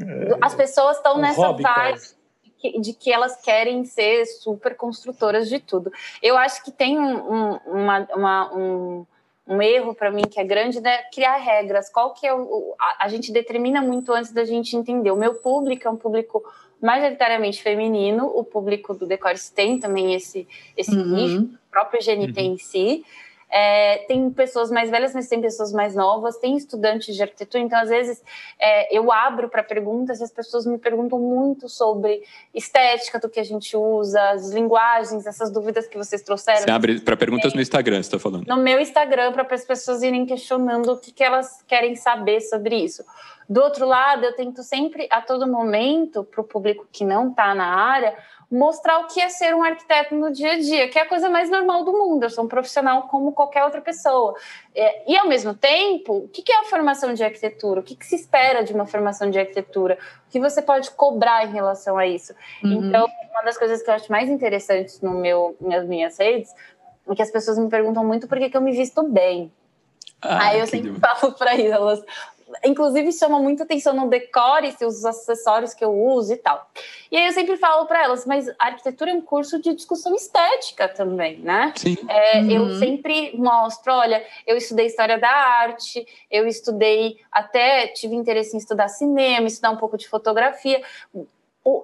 É, As pessoas estão um nessa vibe de que elas querem ser super construtoras de tudo. Eu acho que tem um, um, uma, uma, um, um erro para mim que é grande, né? Criar regras. Qual que é o. A, a gente determina muito antes da gente entender. O meu público é um público majoritariamente feminino, o público do Decore tem também esse, esse uhum. nicho, o próprio GNT uhum. em si. É, tem pessoas mais velhas, mas tem pessoas mais novas, tem estudantes de arquitetura, então às vezes é, eu abro para perguntas e as pessoas me perguntam muito sobre estética do que a gente usa, as linguagens, essas dúvidas que vocês trouxeram. Você abre para perguntas no Instagram, você está falando? No meu Instagram, para as pessoas irem questionando o que, que elas querem saber sobre isso. Do outro lado, eu tento sempre, a todo momento, para o público que não está na área, mostrar o que é ser um arquiteto no dia a dia, que é a coisa mais normal do mundo. Eu sou um profissional como qualquer outra pessoa. É, e, ao mesmo tempo, o que é a formação de arquitetura? O que, se espera de uma formação de arquitetura? O que você pode cobrar em relação a isso? Uhum. Então, uma das coisas que eu acho mais interessantes no meu, nas minhas redes é que as pessoas me perguntam muito por que, que eu me visto bem. Ah, Aí eu sempre falo para elas: inclusive chama muita atenção no decore, os acessórios que eu uso e tal. E aí eu sempre falo para elas, mas a arquitetura é um curso de discussão estética também, né? Sim. É, uhum. Eu sempre mostro, olha, eu estudei história da arte, eu estudei até tive interesse em estudar cinema, estudar um pouco de fotografia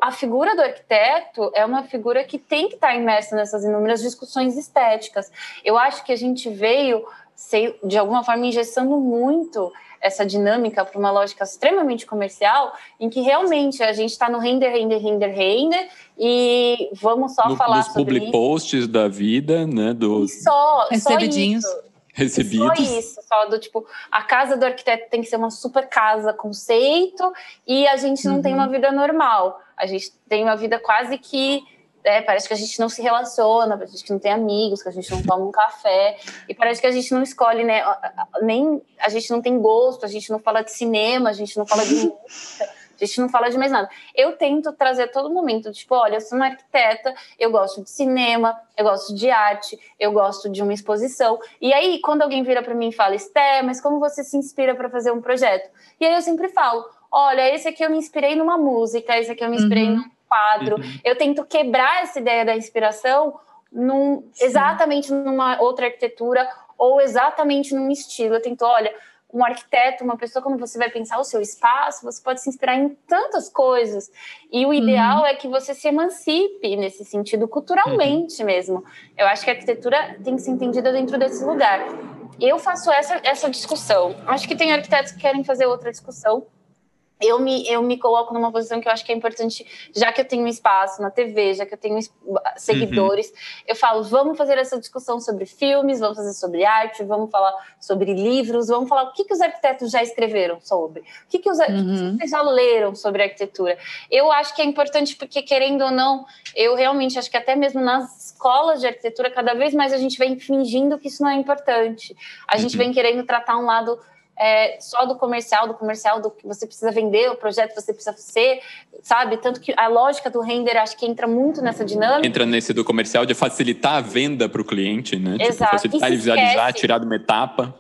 a figura do arquiteto é uma figura que tem que estar imersa nessas inúmeras discussões estéticas. Eu acho que a gente veio sei, de alguma forma engessando muito essa dinâmica para uma lógica extremamente comercial, em que realmente a gente está no render, render, render, render, e vamos só no, falar nos sobre public posts da vida, né? Do... E só, Recebidinhos. Só isso. Recebidos. Só isso, só do tipo, a casa do arquiteto tem que ser uma super casa, conceito, e a gente não uhum. tem uma vida normal. A gente tem uma vida quase que é, parece que a gente não se relaciona, parece que a gente não tem amigos, que a gente não toma um café, e parece que a gente não escolhe, né? Nem a gente não tem gosto, a gente não fala de cinema, a gente não fala de música, a gente não fala de mais nada. Eu tento trazer a todo momento, tipo, olha, eu sou uma arquiteta, eu gosto de cinema, eu gosto de arte, eu gosto de uma exposição. E aí, quando alguém vira para mim e fala, Esté, mas como você se inspira para fazer um projeto? E aí eu sempre falo, olha, esse aqui eu me inspirei numa música, esse aqui eu me inspirei uhum. num quadro. Uhum. Eu tento quebrar essa ideia da inspiração num, exatamente numa outra arquitetura ou exatamente num estilo. Eu tento, olha, um arquiteto, uma pessoa, quando você vai pensar o seu espaço, você pode se inspirar em tantas coisas. E o ideal uhum. é que você se emancipe nesse sentido, culturalmente uhum. mesmo. Eu acho que a arquitetura tem que ser entendida dentro desse lugar. Eu faço essa, essa discussão. Acho que tem arquitetos que querem fazer outra discussão eu me, eu me coloco numa posição que eu acho que é importante, já que eu tenho um espaço na TV, já que eu tenho seguidores, uhum. eu falo, vamos fazer essa discussão sobre filmes, vamos fazer sobre arte, vamos falar sobre livros, vamos falar o que, que os arquitetos já escreveram sobre, o que, que, os, uhum. que já leram sobre arquitetura. Eu acho que é importante porque, querendo ou não, eu realmente acho que até mesmo nas escolas de arquitetura, cada vez mais a gente vem fingindo que isso não é importante. A gente uhum. vem querendo tratar um lado é, só do comercial, do comercial, do que você precisa vender, o projeto que você precisa ser, sabe? Tanto que a lógica do render acho que entra muito nessa dinâmica. Entra nesse do comercial de facilitar a venda para o cliente, né? Tipo, Exato. Tipo, facilitar e visualizar, tirar de uma etapa.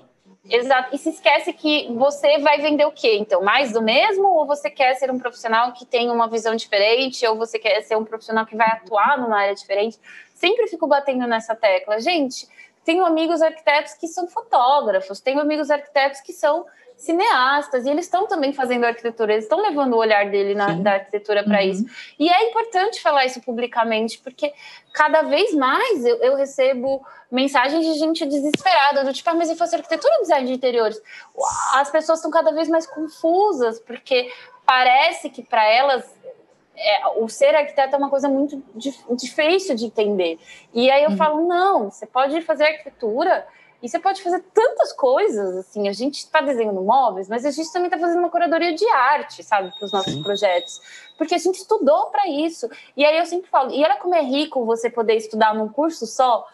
Exato. E se esquece que você vai vender o quê? Então, mais do mesmo? Ou você quer ser um profissional que tem uma visão diferente? Ou você quer ser um profissional que vai atuar numa área diferente? Sempre fico batendo nessa tecla. Gente, tenho amigos arquitetos que são fotógrafos, tenho amigos arquitetos que são cineastas, e eles estão também fazendo arquitetura, eles estão levando o olhar dele na, da arquitetura para uhum. isso. E é importante falar isso publicamente, porque cada vez mais eu, eu recebo mensagens de gente desesperada, do tipo, ah, mas se fosse arquitetura ou design de interiores? As pessoas estão cada vez mais confusas, porque parece que para elas é, o ser arquiteto é uma coisa muito difícil de entender. E aí eu uhum. falo, não, você pode fazer arquitetura e você pode fazer tantas coisas, assim, a gente está desenhando móveis, mas a gente também está fazendo uma curadoria de arte, sabe, para os nossos Sim. projetos, porque a gente estudou para isso. E aí eu sempre falo, e olha como é rico você poder estudar num curso só,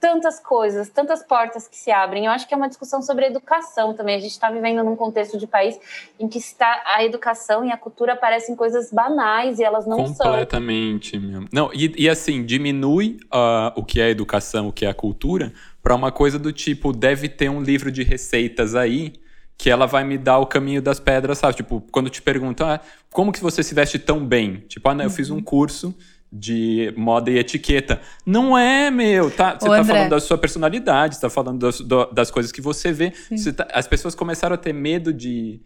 tantas coisas, tantas portas que se abrem. Eu acho que é uma discussão sobre educação também. A gente está vivendo num contexto de país em que está a educação e a cultura parecem coisas banais e elas não Completamente, são. Completamente mesmo. Não, e, e, assim, diminui uh, o que é a educação, o que é a cultura, para uma coisa do tipo, deve ter um livro de receitas aí que ela vai me dar o caminho das pedras, sabe? Tipo, quando te perguntam, ah, como que você se veste tão bem? Tipo, ah, não, eu fiz um uhum. curso de moda e etiqueta. Não é, meu. Tá, você está falando da sua personalidade, está falando das, das, coisas que você vê. Você tá, as pessoas começaram a ter medo de.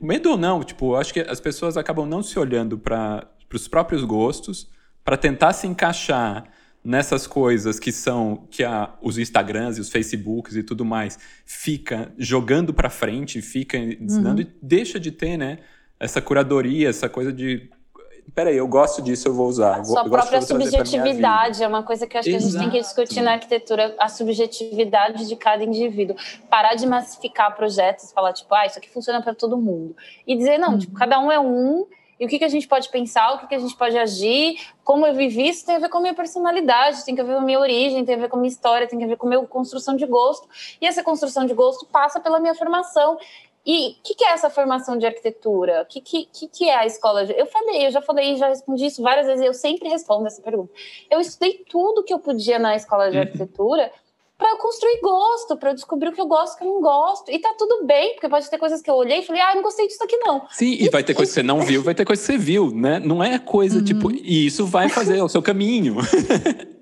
Medo ou não, tipo, acho que as pessoas acabam não se olhando para os próprios gostos, para tentar se encaixar nessas coisas que são que a, os Instagrams e os Facebooks e tudo mais fica jogando para frente, fica ensinando uhum. e deixa de ter, né? Essa curadoria, essa coisa de peraí, eu gosto disso, eu vou usar. Sua eu própria subjetividade é uma coisa que eu acho Exato. que a gente tem que discutir na arquitetura, a subjetividade de cada indivíduo. Parar de massificar projetos, falar, tipo, ah, isso aqui funciona para todo mundo. E dizer, não, uhum. tipo, cada um é um, e o que, que a gente pode pensar, o que, que a gente pode agir, como eu vivi isso tem a ver com a minha personalidade, tem a ver com a minha origem, tem a ver com a minha história, tem a ver com a minha construção de gosto. E essa construção de gosto passa pela minha formação. E o que, que, é essa formação de arquitetura? O que, que, que, é a escola? De... Eu falei, eu já falei, já respondi isso várias vezes, eu sempre respondo essa pergunta. Eu estudei tudo que eu podia na escola de uhum. arquitetura para eu construir gosto, para eu descobrir o que eu gosto e o que eu não gosto. E tá tudo bem, porque pode ter coisas que eu olhei e falei, ah, eu não gostei disso aqui não. Sim, e, e vai ter coisa que você não viu, vai ter coisa que você viu, né? Não é coisa tipo, uhum. tipo, e isso vai fazer o seu caminho.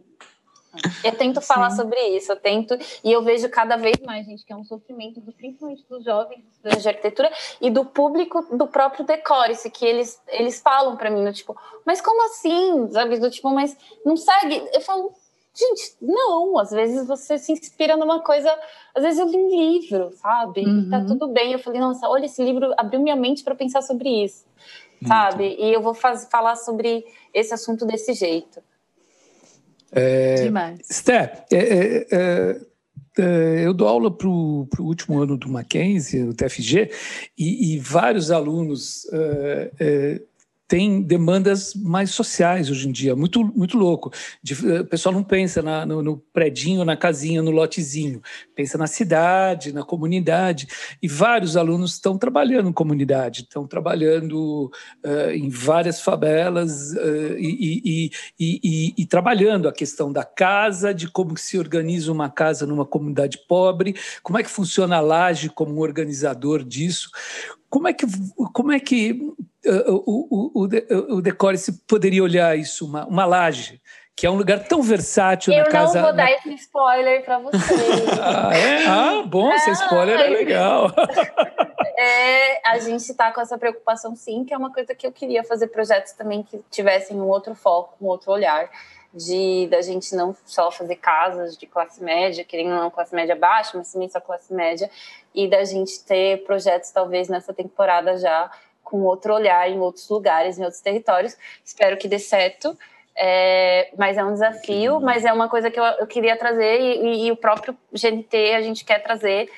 Eu tento falar Sim. sobre isso, eu tento, e eu vejo cada vez mais, gente, que é um sofrimento, principalmente dos jovens de arquitetura e do público do próprio Decore-se, que eles, eles falam para mim, no tipo, mas como assim? Sabe, do tipo, mas não segue. Eu falo, Gente, não, às vezes você se inspira numa coisa, às vezes eu li um livro, sabe? Uhum. tá tudo bem. Eu falei, nossa, olha, esse livro abriu minha mente para pensar sobre isso, Muito. sabe? E eu vou faz, falar sobre esse assunto desse jeito. É, Demais. Steph, é, é, é, é, eu dou aula para o último ano do Mackenzie, o TFG, e, e vários alunos é, tem demandas mais sociais hoje em dia, muito, muito louco. De, eh, o pessoal não pensa na, no, no predinho, na casinha, no lotezinho, pensa na cidade, na comunidade. E vários alunos estão trabalhando em comunidade, estão trabalhando uh, em várias favelas uh, e, e, e, e, trabalhando a questão da casa, de como se organiza uma casa numa comunidade pobre, como é que funciona a laje como um organizador disso. Como é que, como é que o, o, o, o Decore se poderia olhar isso, uma, uma laje, que é um lugar tão versátil eu na casa. Eu não vou dar esse spoiler para vocês. ah, é? Ah, bom, esse spoiler é legal. é, a gente está com essa preocupação, sim, que é uma coisa que eu queria fazer projetos também que tivessem um outro foco, um outro olhar. De da gente não só fazer casas de classe média, querendo não classe média baixa, mas também só classe média, e da gente ter projetos talvez nessa temporada já com outro olhar em outros lugares, em outros territórios. Espero que dê certo. É, mas é um desafio, mas é uma coisa que eu, eu queria trazer e, e, e, o próprio GNT a gente quer trazer,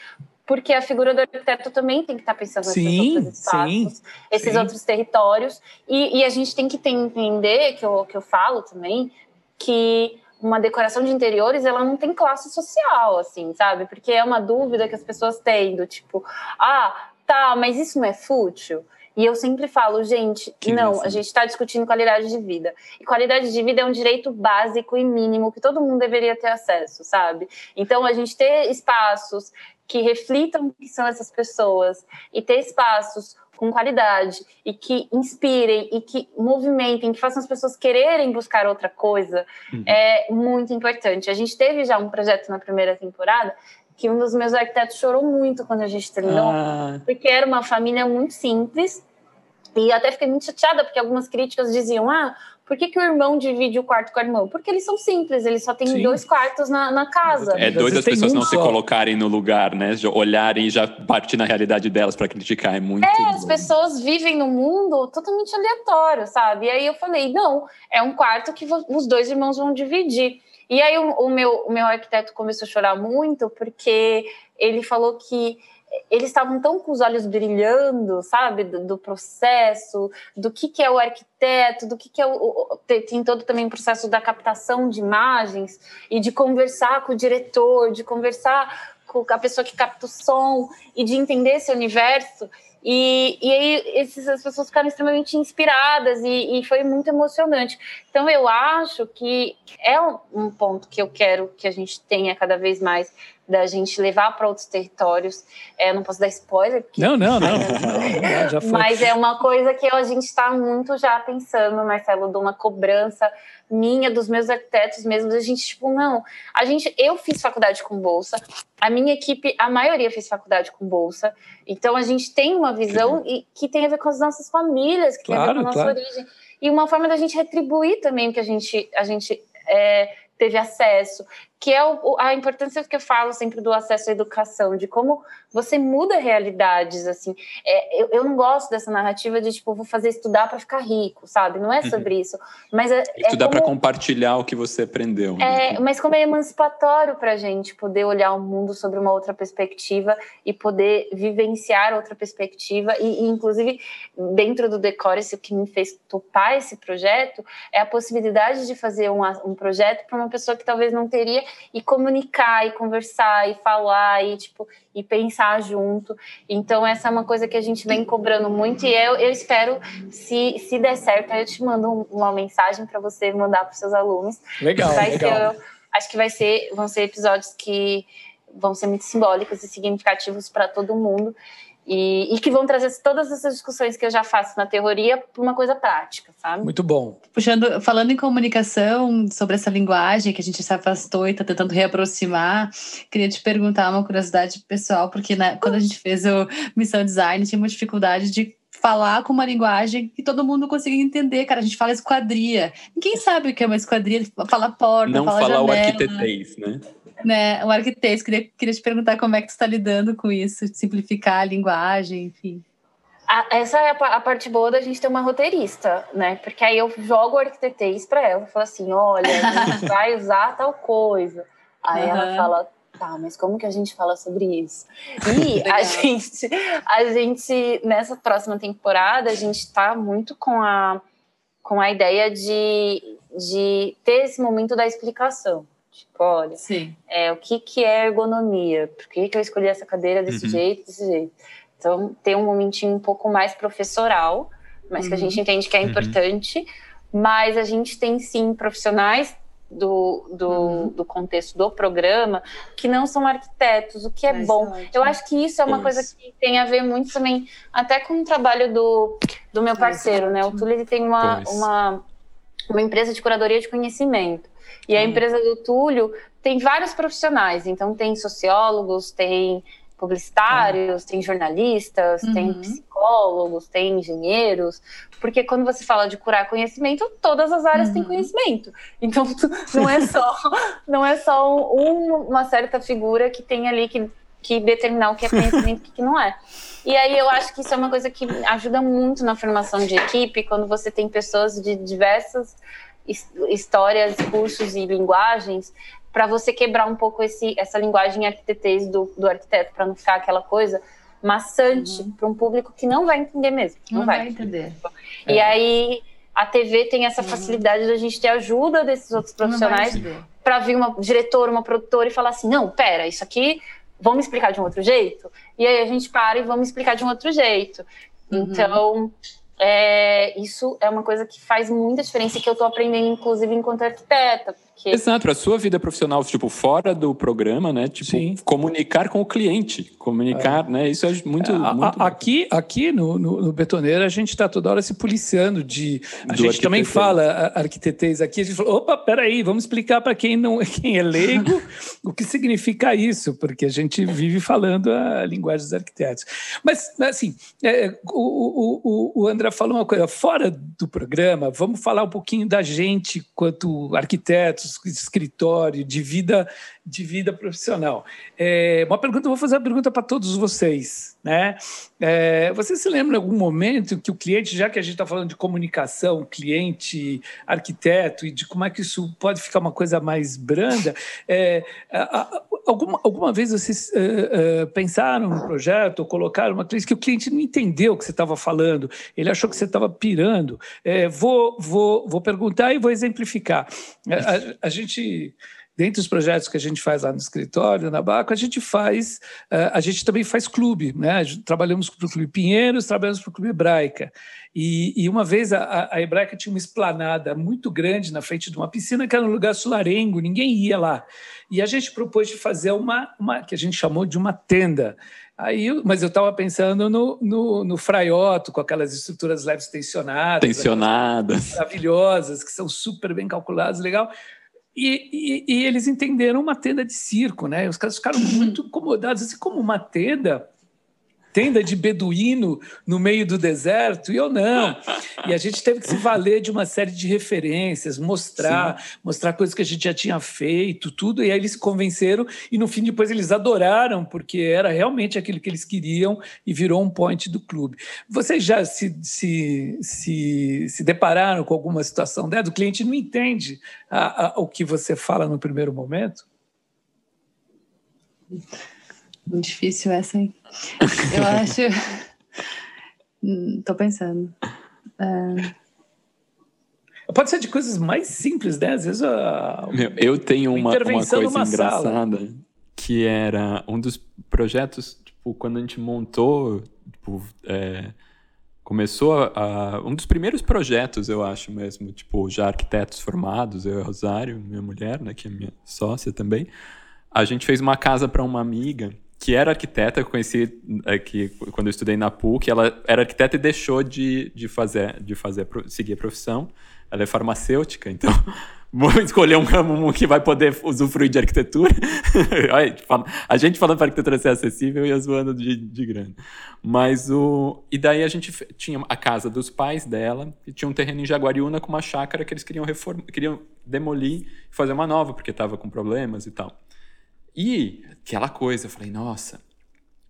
porque a figura do arquiteto também tem que estar pensando sim, nesses outros espaços, sim, esses sim. outros territórios, e, e, a gente tem que entender, que eu, que eu falo também, que uma decoração de interiores ela não tem classe social, assim, sabe? Porque é uma dúvida que as pessoas têm, do tipo, ah, tá, mas isso não é fútil? E eu sempre falo, gente, que não, isso. a gente está discutindo qualidade de vida. E qualidade de vida é um direito básico e mínimo que todo mundo deveria ter acesso, sabe? Então, a gente ter espaços que reflitam o que são essas pessoas e ter espaços com qualidade e que inspirem e que movimentem, que façam as pessoas quererem buscar outra coisa, uhum. é muito importante. A gente teve já um projeto na primeira temporada que um dos meus arquitetos chorou muito quando a gente terminou, ah. porque era uma família muito simples. E até fiquei muito chateada, porque algumas críticas diziam: ah, por que, que o irmão divide o quarto com a irmã? Porque eles são simples, eles só têm Sim. dois quartos na, na casa. É doido as pessoas não só. se colocarem no lugar, né? Olharem e já partir na realidade delas para criticar. É muito. É, as pessoas vivem num mundo totalmente aleatório, sabe? E aí eu falei: não, é um quarto que os dois irmãos vão dividir. E aí o, o, meu, o meu arquiteto começou a chorar muito porque ele falou que eles estavam tão com os olhos brilhando, sabe, do, do processo, do que, que é o arquiteto, do que, que é o. Tem todo também o processo da captação de imagens e de conversar com o diretor, de conversar com a pessoa que capta o som e de entender esse universo. E, e aí esses, as pessoas ficaram extremamente inspiradas e, e, foi muito emocionante. Então eu acho que é um, um, ponto que eu quero que a gente tenha cada vez mais da gente levar para outros territórios. É, não posso dar spoiler. Porque... Não, não, não. não já foi. Mas é uma coisa que a gente está muito já pensando, Marcelo, de uma cobrança minha, dos meus arquitetos mesmo, a gente, tipo, não, a gente, eu fiz faculdade com bolsa, a minha equipe, a maioria fez faculdade com bolsa, então a gente tem uma visão e, que tem a ver com as nossas famílias, que claro, tem a ver com a nossa claro. origem, e uma forma da gente retribuir também que a gente, a gente é, teve acesso, que é o, a importância que eu falo sempre do acesso à educação, de como você muda realidades, assim. É, eu, eu não gosto dessa narrativa de, tipo, vou fazer estudar para ficar rico, sabe? Não é uhum. sobre uhum. isso. Mas é, é estudar é para compartilhar o que você aprendeu. Né? É, mas como é emancipatório para a gente poder olhar o mundo sobre uma outra perspectiva e poder vivenciar outra perspectiva e, e inclusive, dentro do Decore, o que me fez topar esse projeto é a possibilidade de fazer um, um projeto para uma pessoa que talvez não teria e comunicar e conversar e falar e tipo e pensar junto. Então essa é uma coisa que a gente vem cobrando muito e eu, eu espero se se der certo eu te mando uma mensagem para você mandar para seus alunos. Legal, vai legal. Ser, acho que vai ser vão ser episódios que vão ser muito simbólicos e significativos para todo mundo. E, e, que vão trazer todas essas discussões que eu já faço na teoria para uma coisa prática, sabe? Muito bom. Puxando, falando em comunicação, sobre essa linguagem que a gente se afastou e está tentando reaproximar, queria te perguntar uma curiosidade pessoal, porque né, quando a gente fez o Missão Design, tinha uma dificuldade de falar com uma linguagem que todo mundo consiga entender, cara. A gente fala esquadria. Ninguém sabe o que é uma esquadria, fala porta, Não fala falar janela. o arquitetês, né? Né? O arquitetês. Queria, queria te perguntar como é que tu está lidando com isso, simplificar a linguagem, enfim. A- essa é a, a parte boa da gente ter uma roteirista, né? Porque aí eu jogo o arquitetês para ela, falo assim, olha, a gente vai usar tal coisa. Aí ela Aham. fala, tá, mas como que a gente fala sobre isso? E a gente, a gente, nessa próxima temporada, a gente tá muito com a, com a ideia de, de ter esse momento da explicação. Tipo, olha, Sim. é, o que, que é ergonomia? Por que, que eu escolhi essa cadeira desse Uhum. jeito, desse jeito? Então, tem um momentinho um pouco mais professoral, mas que a Uhum. gente entende que é Uhum. importante. Mas a gente tem, sim, profissionais do, do, Uhum. do contexto do programa que não são arquitetos, o que é Mas bom. ótimo. Eu acho que isso é uma Pois. coisa que tem a ver muito também, até com o trabalho do, do meu parceiro, né? O. Túlio ele tem uma, Pois. uma, uma empresa de curadoria de conhecimento. E a Hum. empresa do Túlio tem vários profissionais, então tem sociólogos, tem publicitários, tem jornalistas, tem Uhum. psicólogos, tem engenheiros, porque quando você fala de curar conhecimento, todas as áreas têm Uhum. conhecimento. Então não é só não é só um- uma certa figura que tem ali que, que determinar o que é conhecimento e o que não é. E aí eu acho que isso é uma coisa que ajuda muito na formação de equipe, quando você tem pessoas de diversas histórias, cursos e linguagens, para você quebrar um pouco esse, essa linguagem arquitetês do, do arquiteto, para não ficar aquela coisa maçante para um público que não vai entender mesmo. Não, Não vai. vai entender. E aí a TV tem essa Uhum. facilidade da gente ter ajuda desses outros profissionais para vir uma diretora, uma produtora e falar assim: não, pera, isso aqui vamos explicar de um outro jeito? E aí a gente para e vamos explicar de um outro jeito. Uhum. Então, é, isso é uma coisa que faz muita diferença e que eu estou aprendendo, inclusive, enquanto arquiteta. Porque Exato, para sua vida profissional, tipo, fora do programa, né? Tipo, Sim. comunicar com o cliente. Comunicar, né? Isso é muito. A- a- muito aqui aqui no, no, no Betoneira, a gente está toda hora se policiando de. A Do gente também fala a- arquitetês aqui. A gente fala, opa, peraí, vamos explicar para quem, não, quem é leigo o que significa isso, porque a gente vive falando a linguagem dos arquitetos. Mas, assim, é, o, o, o, o André falou uma coisa, fora do programa, vamos falar um pouquinho da gente quanto arquitetos, escritório, de vida, de vida profissional. É, uma pergunta, vou fazer uma pergunta para todos vocês, né? É, você se lembra em algum momento que o cliente, já que a gente está falando de comunicação, cliente, arquiteto, e de como é que isso pode ficar uma coisa mais branda, é, alguma, alguma vez vocês é, é, pensaram no projeto ou colocaram uma coisa que o cliente não entendeu o que você estava falando, ele achou que você estava pirando? É, vou, vou, vou perguntar e vou exemplificar. A- a gente Dentre os projetos que a gente faz lá no escritório, na Baco, a gente faz, eh, a gente também faz clube, né? Trabalhamos para o Clube Pinheiros, trabalhamos para o Clube Hebraica. E, e uma vez a, a Hebraica tinha uma esplanada muito grande na frente de uma piscina que era um lugar solarengo, ninguém ia lá. E a gente propôs de fazer uma, uma que a gente chamou de uma tenda. Aí, mas eu estava pensando no, no, no fraioto, com aquelas estruturas leves tensionadas, tensionadas. maravilhosas, que são super bem calculadas, legal. E, e- e eles entenderam uma tenda de circo, né? Os caras ficaram muito incomodados, assim como uma tenda, tenda de beduíno no meio do deserto, e eu não. E a gente teve que se valer de uma série de referências, mostrar, mostrar coisas que a gente já tinha feito, tudo, e aí eles se convenceram, e no fim depois eles adoraram, porque era realmente aquilo que eles queriam e virou um point do clube. Vocês já se, se, se, se depararam com alguma situação dessa? O cliente não entende a- a- o que você fala no primeiro momento? Muito difícil essa, hein? Eu acho. Hum, Tô pensando. Pode ser de coisas mais simples, né? Às vezes a, Meu, eu tenho Uma uma, coisa numa sala. engraçada que era um dos projetos, tipo, quando a gente montou, tipo, é, começou a, a- um dos primeiros projetos, eu acho mesmo, tipo, já arquitetos formados, eu e a Rosário, minha mulher, né, que é minha sócia também, a gente fez uma casa para uma amiga que era arquiteta, eu conheci é, que quando eu estudei na PUC, ela era arquiteta e deixou de, de fazer, de fazer, seguir a profissão, ela é farmacêutica, então vou escolher um ramo que vai poder usufruir de arquitetura. a gente falando para arquitetura ser acessível e zoando de, de grana. Mas o. E daí a gente tinha a casa dos pais dela e tinha um terreno em Jaguariúna com uma chácara que eles queriam reformar, queriam demolir e fazer uma nova, porque estava com problemas e tal. E aquela coisa, eu falei, nossa,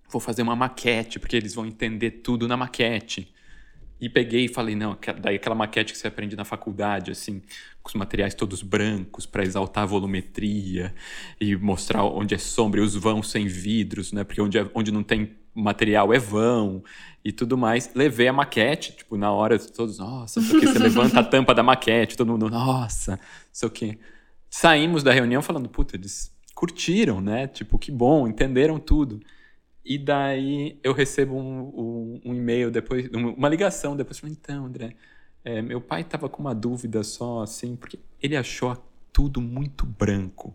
vou fazer uma maquete, porque eles vão entender tudo na maquete. E peguei e falei, não, daí aquela maquete que você aprende na faculdade, assim, com os materiais todos brancos para exaltar a volumetria e mostrar onde é sombra e os vãos sem vidros, né? Porque onde, é, onde não tem material é vão e tudo mais. Levei a maquete, tipo, na hora todos, nossa, aqui, você levanta a tampa da maquete, todo mundo, nossa, isso aqui. Saímos da reunião falando, puta, eles curtiram, né? Tipo, que bom, entenderam tudo. E daí eu recebo um, um, um e-mail depois, uma ligação depois, então, André, é, meu pai estava com uma dúvida só, assim, porque ele achou tudo muito branco.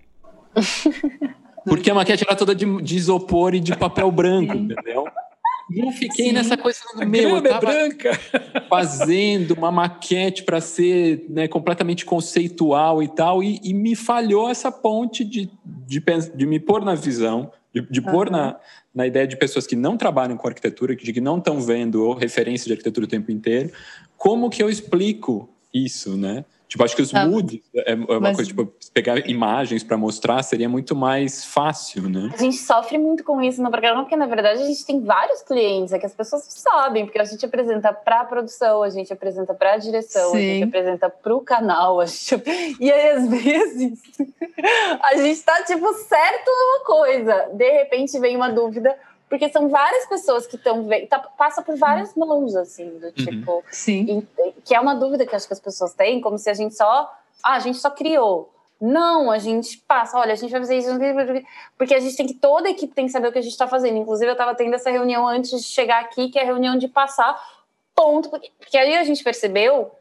porque a maquete era toda de, de isopor e de papel branco, entendeu? Eu fiquei Sim. nessa coisa do meu, eu é tava branca. fazendo uma maquete para ser né, completamente conceitual e tal, e, e, me falhou essa ponte de, de, de me pôr na visão, de, de uhum. pôr na, na ideia de pessoas que não trabalham com arquitetura, de que não estão vendo referência de arquitetura o tempo inteiro, como que eu explico isso, né? Tipo, acho que os ah, moods é, é uma mas... coisa, tipo, pegar imagens para mostrar seria muito mais fácil, né? A gente sofre muito com isso no programa, porque na verdade a gente tem vários clientes, é que as pessoas sabem, porque a gente apresenta para a produção, a gente apresenta para a direção, Sim. a gente apresenta para o canal, a gente... e aí às vezes a gente está tipo certo numa coisa, de repente vem uma dúvida porque são várias pessoas que estão tá, passa por várias uhum. mãos assim do uhum. tipo sim. que é uma dúvida que acho que as pessoas têm como se a gente só ah, a gente só criou. Não a gente passa olha a gente vai fazer isso porque a gente tem que toda a equipe tem que saber o que a gente está fazendo. Inclusive eu estava tendo essa reunião antes de chegar aqui que é a reunião de passar ponto porque, porque aí a gente percebeu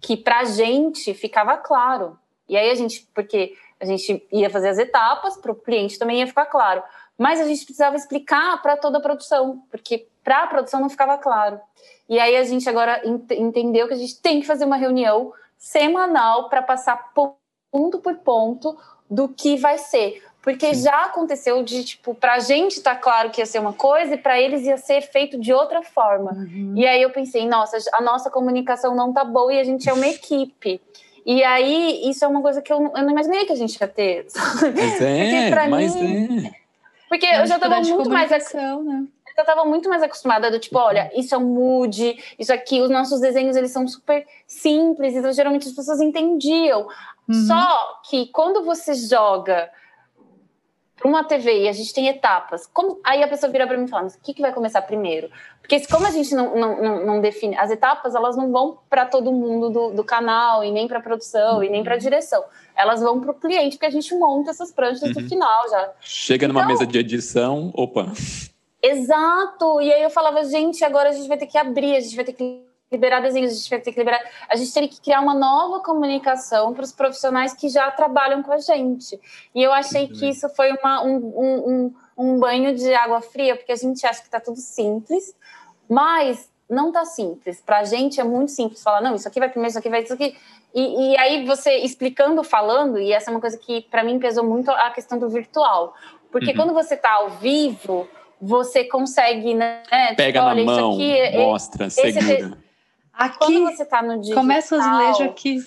que para a gente ficava claro. E aí a gente porque a gente ia fazer as etapas para o cliente também ia ficar claro mas a gente precisava explicar para toda a produção, porque para a produção não ficava claro. E aí a gente agora ent entendeu que a gente tem que fazer uma reunião semanal para passar ponto por ponto do que vai ser. Porque já aconteceu de, tipo, para a gente tá claro que ia ser uma coisa e para eles ia ser feito de outra forma. Uhum. E aí eu pensei, nossa, a nossa comunicação não tá boa e a gente é uma equipe. E aí, isso é uma coisa que eu, eu não imaginei que a gente ia ter. Mas é, mas mim, é. Porque eu já estava muito mais. Né? Eu estava muito mais acostumada do tipo, olha, isso é um mood, isso aqui, os nossos desenhos eles são super simples, então geralmente as pessoas entendiam. Uhum. Só que quando você joga para uma TV e a gente tem etapas, como aí a pessoa vira para mim e fala, mas o que, que vai começar primeiro? Porque como a gente não, não, não, não define, as etapas elas não vão para todo mundo do, do, canal e nem para produção uhum. e nem para direção elas vão para o cliente, porque a gente monta essas pranchas uhum. no final já. Chega numa então, mesa de edição, opa. Exato! E aí eu falava, gente, agora a gente vai ter que abrir, a gente vai ter que liberar desenhos, a gente vai ter que liberar. A gente teria que criar uma nova comunicação para os profissionais que já trabalham com a gente. E eu achei que isso foi uma, um, um, um, banho de água fria, porque a gente acha que está tudo simples, mas não tá simples. Para a gente é muito simples falar, não, isso aqui vai primeiro, isso aqui vai isso aqui. E, e aí você explicando, falando, e essa é uma coisa que para mim pesou muito a questão do virtual. Porque uhum. quando você está ao vivo, você consegue, né? Tipo, Pega olha, na mão, aqui, é, mostra, segura. Aqui, quando você está no digital... Começa o azulejo aqui.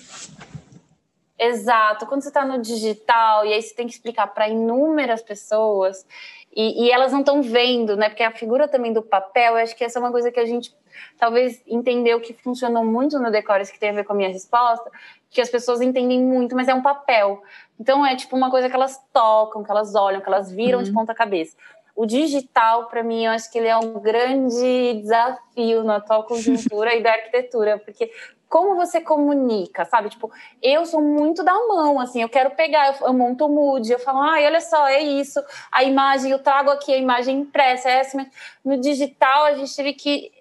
Exato. Quando você está no digital, e aí você tem que explicar para inúmeras pessoas... E, e, elas não estão vendo, né? Porque a figura também do papel, eu acho que essa é uma coisa que a gente talvez entendeu que funcionou muito no Decores, que tem a ver com a minha resposta, que as pessoas entendem muito, mas é um papel. Então é tipo uma coisa que elas tocam, que elas olham, que elas viram uhum. de ponta cabeça. O digital, para mim, eu acho que ele é um grande desafio na atual conjuntura e da arquitetura, porque como você comunica, sabe? Tipo, eu sou muito da mão, assim, eu quero pegar, eu, eu monto o mood, eu falo, ai, olha só, é isso, a imagem, eu trago aqui a imagem impressa, é essa, no digital a gente teve que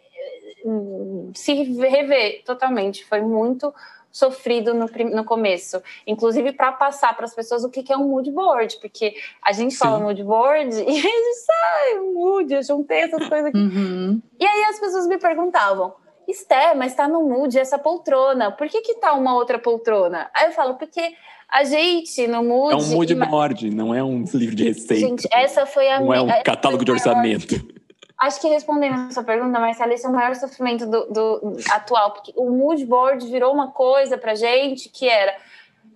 se rever totalmente. Foi muito sofrido no, no começo, inclusive para passar para as pessoas o que, que é um mood board, porque a gente Sim. fala mood board e a gente sai mood, eu juntei essas coisas aqui. Uhum. E aí as pessoas me perguntavam, Esté, mas tá no mood essa poltrona. Por que que tá uma outra poltrona? Aí eu falo, porque a gente no mood... É um mood board, não é um livro de receita. Gente, essa foi a Não é um catálogo de orçamento. Acho que respondendo a sua pergunta, Marcela, esse é o maior sofrimento do, do atual, porque o mood board virou uma coisa pra gente que era.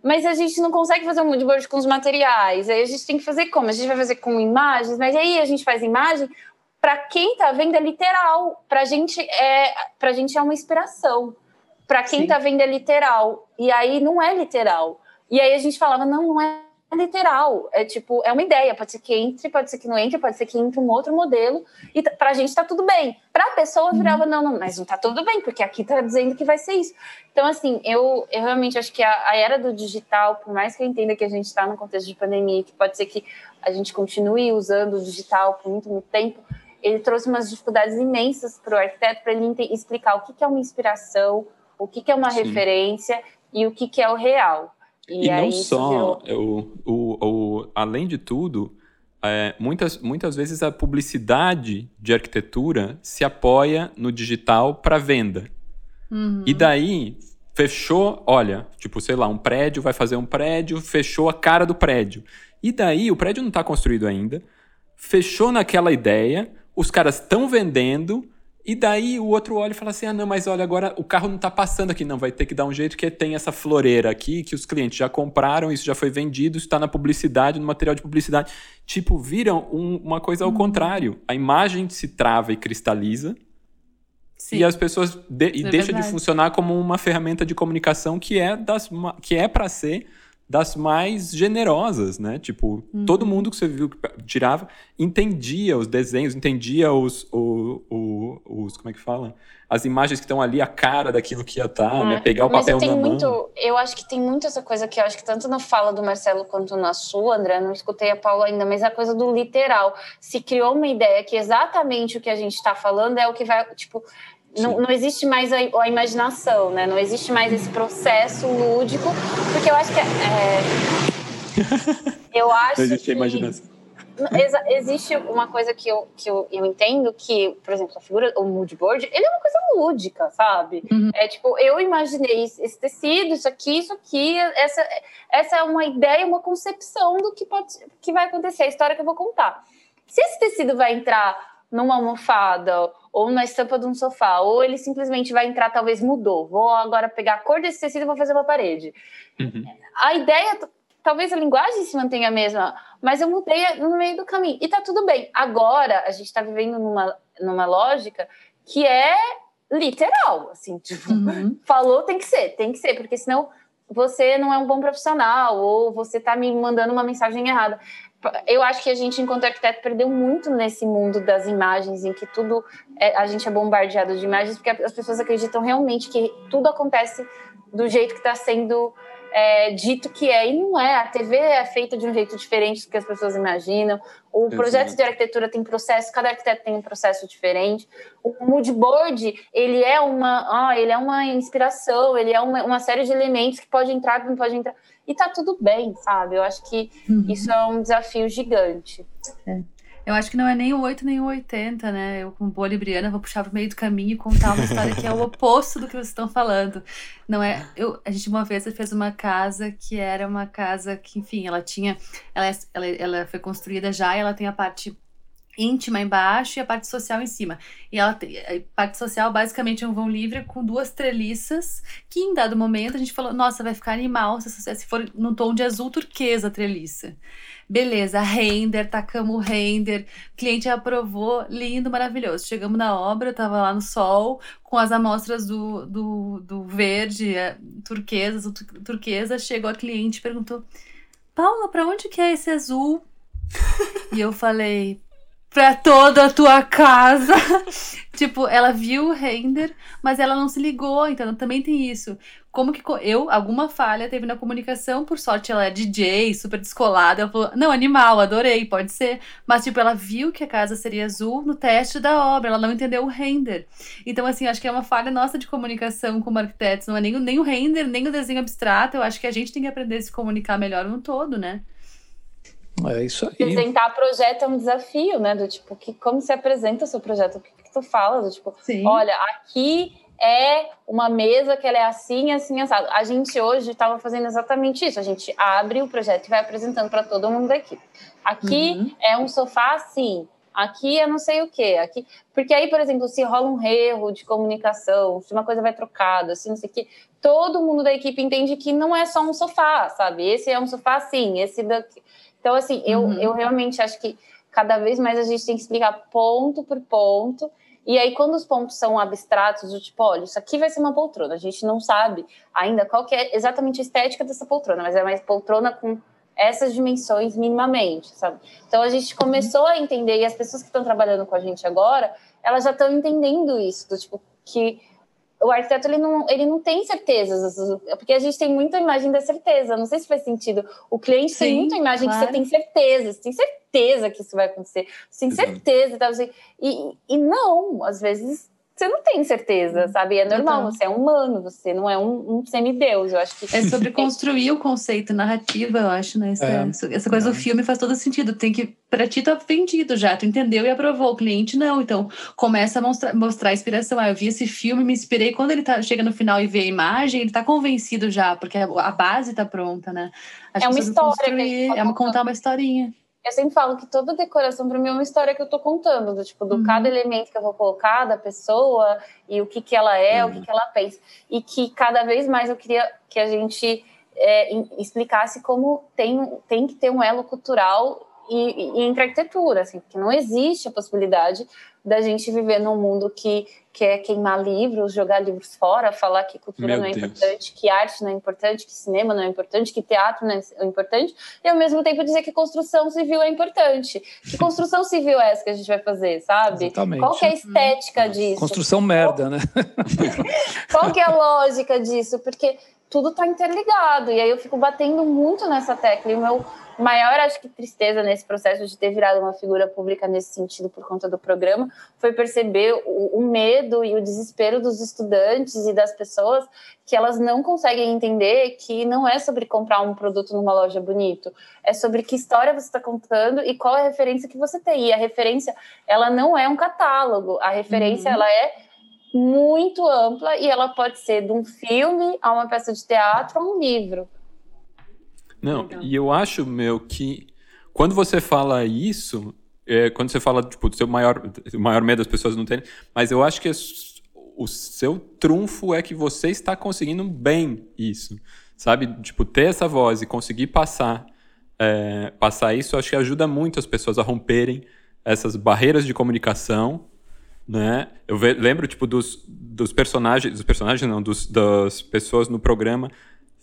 Mas a gente não consegue fazer um mood board com os materiais. Aí a gente tem que fazer como? A gente vai fazer com imagens, mas aí a gente faz imagem. Para quem tá vendo é literal. Pra gente é, pra gente é uma inspiração. Para quem Sim. tá vendo é literal. E aí não é literal. E aí a gente falava, não, não é literal. É tipo, é uma ideia. Pode ser que entre, pode ser que não entre, pode ser que entre um outro modelo. E pra gente tá tudo bem. Pra pessoa virava, não, não, mas não tá tudo bem, porque aqui tá dizendo que vai ser isso. Então, assim, eu, eu realmente acho que a, a era do digital, por mais que eu entenda que a gente está no contexto de pandemia, que pode ser que a gente continue usando o digital por muito, muito tempo, ele trouxe umas dificuldades imensas para o arquiteto para ele explicar o que, que é uma inspiração, o que, que é uma Sim. referência e o que, que é o real. E, aí não só, virou- o, o, o, além de tudo, é, muitas, muitas vezes a publicidade de arquitetura se apoia no digital para venda. Uhum. E daí, fechou, olha, tipo, sei lá, um prédio vai fazer um prédio, fechou a cara do prédio. E daí, o prédio não está construído ainda, fechou naquela ideia, os caras estão vendendo, e daí o outro olha e fala assim: ah, não, mas olha, agora o carro não está passando aqui, não, vai ter que dar um jeito que tem essa floreira aqui, que os clientes já compraram, isso já foi vendido, isso está na publicidade, no material de publicidade. Tipo, viram um- uma coisa ao contrário. A imagem se trava e cristaliza, Sim. e as pessoas de- e É deixa de verdade. funcionar como uma ferramenta de comunicação que é das que é para ser das mais generosas, né? Tipo, Uhum. todo mundo que você viu que tirava entendia os desenhos, entendia os, o- o- os como é que fala? As imagens que estão ali, a cara daquilo que ia estar, né? É, Pegar o Mas papel tem na muito, mão. eu acho que tem muito essa coisa que eu acho que tanto na fala do Marcelo quanto na sua, André, não escutei a Paula ainda, mas a coisa do literal. Se criou uma ideia que exatamente o que a gente está falando é o que vai, tipo, não, não existe mais a, a imaginação, né? Não existe mais esse processo lúdico, porque eu acho que é, eu acho Não existe que a imaginação. Exa- existe uma coisa que eu, que eu, eu entendo que, por exemplo, a figura, o mood board, ele é uma coisa lúdica, sabe? Uhum. É tipo, eu imaginei esse esse tecido, isso aqui, isso aqui, essa, essa é uma ideia, uma concepção do que, pode, que vai acontecer, a história que eu vou contar. Se esse tecido vai entrar numa almofada ou na estampa de um sofá, ou ele simplesmente vai entrar, talvez mudou, vou agora pegar a cor desse tecido e vou fazer uma parede Uhum. a ideia, talvez a linguagem se mantenha a mesma, mas eu mudei no meio do caminho. E tá tudo bem. Agora, a gente tá vivendo numa, numa lógica que é literal, assim, tipo, Uhum. falou tem que ser, tem que ser, porque senão você não é um bom profissional ou você tá me mandando uma mensagem errada. Eu acho que a gente, enquanto arquiteto, perdeu muito nesse mundo das imagens, em que tudo é- a gente é bombardeado de imagens, porque as pessoas acreditam realmente que tudo acontece do jeito que está sendo é, dito que é, e não é. A TV é feita de um jeito diferente do que as pessoas imaginam. O Exato. projeto de arquitetura tem processo, cada arquiteto tem um processo diferente. O mood board, ele é uma, ah, ele é uma inspiração, ele é uma, uma série de elementos que pode entrar, não pode entrar. E tá tudo bem, sabe? Eu acho que Uhum. isso é um desafio gigante. Eu acho que não é nem o 8 nem o 80, né? Eu, como boa libriana, vou puxar pro meio do caminho e contar uma história que é o oposto do que vocês estão falando. Não é. Eu, a gente uma vez fez uma casa que era uma casa que, enfim, ela tinha. Ela, é- ela, ela foi construída já e ela tem a parte íntima embaixo e a parte social em cima. E ela tem, a parte social basicamente é um vão livre com duas treliças que em dado momento a gente falou, nossa, vai ficar animal se, se for num tom de azul turquesa a treliça. Beleza, render, tacamos o render, cliente aprovou, lindo, maravilhoso. Chegamos na obra, eu tava lá no sol, com as amostras do, do, do verde, eh, turquesa, turquesa, chegou a cliente e perguntou, Paula, pra onde que é esse azul? e eu falei, pra toda a tua casa. tipo, ela viu o render, mas ela não se ligou, então também tem isso. Como que eu, alguma falha teve na comunicação, por sorte ela é DJ, super descolada, ela falou, não, animal, adorei, pode ser. Mas, tipo, ela viu que a casa seria azul no teste da obra, ela não entendeu o render. Então, assim, acho que é uma falha nossa de comunicação como arquitetos, não é nem, nem o render, nem o desenho abstrato, eu acho que a gente tem que aprender a se comunicar melhor no todo, né? É isso aí. Apresentar projeto é um desafio, né? Do tipo, que, como se apresenta o seu projeto? O que, que tu fala? Do tipo, Sim. olha, aqui é uma mesa que ela é assim, assim, assado. A gente hoje estava fazendo exatamente isso. A gente abre o projeto e vai apresentando para todo mundo da equipe. Aqui uhum. é um sofá assim, aqui é não sei o quê, aqui. Porque aí, por exemplo, se rola um erro de comunicação, se uma coisa vai trocada, assim, não sei o quê, todo mundo da equipe entende que não é só um sofá, sabe? Esse é um sofá assim, esse daqui. Então, assim, eu, uhum. eu realmente acho que cada vez mais a gente tem que explicar ponto por ponto. E aí, quando os pontos são abstratos, do tipo, olha, isso aqui vai ser uma poltrona, a gente não sabe ainda qual que é exatamente a estética dessa poltrona, mas é uma poltrona com essas dimensões minimamente, sabe? Então a gente começou a entender, e as pessoas que estão trabalhando com a gente agora, elas já estão entendendo isso, do tipo, que o arquiteto ele não, ele não tem certezas, porque a gente tem muita imagem da certeza. Não sei se faz sentido. O cliente Sim, tem muita imagem claro. que você tem certeza, você tem certeza que isso vai acontecer, você tem certeza. Tá? E, e não, às vezes você não tem certeza, sabe? É normal, então. você é humano, você não é um, um semideus, eu acho que... É sobre construir o conceito narrativa, eu acho, né? Essa, é. essa coisa é. do filme faz todo sentido, tem que... Pra ti tá vendido já, tu entendeu e aprovou, o cliente não, então começa a mostrar, mostrar a inspiração. Ah, eu vi esse filme, me inspirei, quando ele tá, chega no final e vê a imagem, ele tá convencido já, porque a, a base tá pronta, né? Acho é uma história. É uma, contar uma historinha. Eu sempre falo que toda decoração para mim é uma história que eu estou contando, do tipo, do uhum. cada elemento que eu vou colocar da pessoa e o que que ela é, uhum. o que que ela pensa. E que cada vez mais eu queria que a gente é, explicasse como tem, tem que ter um elo cultural e, e entre arquitetura, assim, porque não existe a possibilidade da gente viver num mundo que quer queimar livros, jogar livros fora, falar que cultura Meu não é Deus. importante, que arte não é importante, que cinema não é importante, que teatro não é importante, e ao mesmo tempo dizer que construção civil é importante. Que construção civil é essa que a gente vai fazer, sabe? Exatamente. Qual que é a estética disso? Construção merda, né? Qual que é a lógica disso? Porque tudo está interligado, e aí eu fico batendo muito nessa tecla, e o meu maior, acho que, tristeza nesse processo de ter virado uma figura pública nesse sentido por conta do programa foi perceber o, o, medo e o desespero dos estudantes e das pessoas que elas não conseguem entender que não é sobre comprar um produto numa loja bonito, é sobre que história você está contando e qual é a referência que você tem. E a referência, ela não é um catálogo, a referência, uhum. ela é muito ampla e ela pode ser de um filme a uma peça de teatro a um livro. Não, Legal. e eu acho, meu, que quando você fala isso, é, quando você fala, tipo, do seu maior, maior medo das pessoas não terem, mas eu acho que o seu trunfo é que você está conseguindo bem isso, sabe? Tipo, ter essa voz e conseguir passar, é, passar isso, acho que ajuda muito as pessoas a romperem essas barreiras de comunicação, né? Eu lembro, tipo, dos, dos personagens, dos personagens não, dos, das pessoas no programa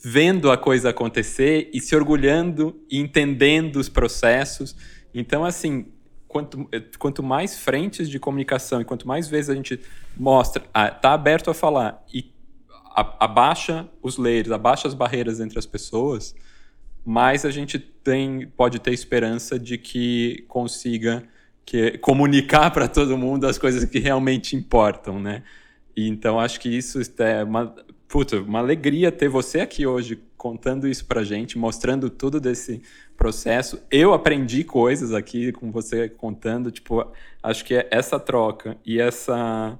vendo a coisa acontecer e se orgulhando e entendendo os processos. Então, assim, quanto, quanto mais frentes de comunicação e quanto mais vezes a gente mostra, ah, tá aberto a falar e abaixa os layers, abaixa as barreiras entre as pessoas, mais a gente tem, pode ter esperança de que consiga que, comunicar para todo mundo as coisas que realmente importam, né? E, então, acho que isso é uma, puta, uma alegria ter você aqui hoje contando isso pra gente, mostrando tudo desse processo. Eu aprendi coisas aqui com você contando, tipo, acho que é essa troca e essa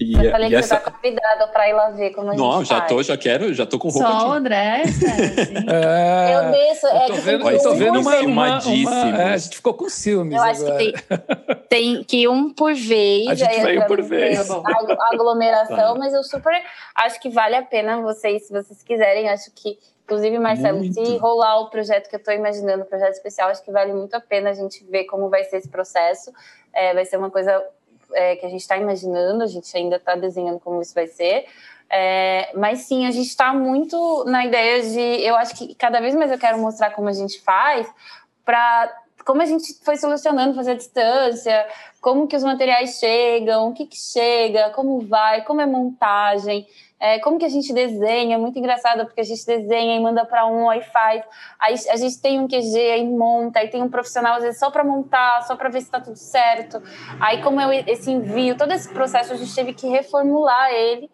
e, eu falei e que essa... você tá convidado para ir lá ver como a Não, gente já faz. tô, já quero, já tô com roupa Só aqui. o André, assim. é, eu desço, é eu tô vendo, eu tô vendo uma, uma, uma é, a gente ficou com ciúmes Eu acho agora. que tem, tem que ir um por vez. A gente vai um por vez. A aglomeração, tá. mas eu super acho que vale a pena vocês, se vocês quiserem, acho que Inclusive, Marcelo, muito. se rolar o projeto que eu estou imaginando, o projeto especial, acho que vale muito a pena a gente ver como vai ser esse processo. É, vai ser uma coisa é, que a gente está imaginando, a gente ainda está desenhando como isso vai ser. É, mas sim, a gente está muito na ideia de. Eu acho que cada vez mais eu quero mostrar como a gente faz para como a gente foi solucionando fazer a distância, como que os materiais chegam, o que, que chega, como vai, como é montagem. É, como que a gente desenha, é muito engraçado, porque a gente desenha e manda para um, aí faz. Aí a gente tem um QG, aí monta, aí tem um profissional, às vezes, só para montar, só para ver se está tudo certo. Aí, como é esse envio, todo esse processo, a gente teve que reformular ele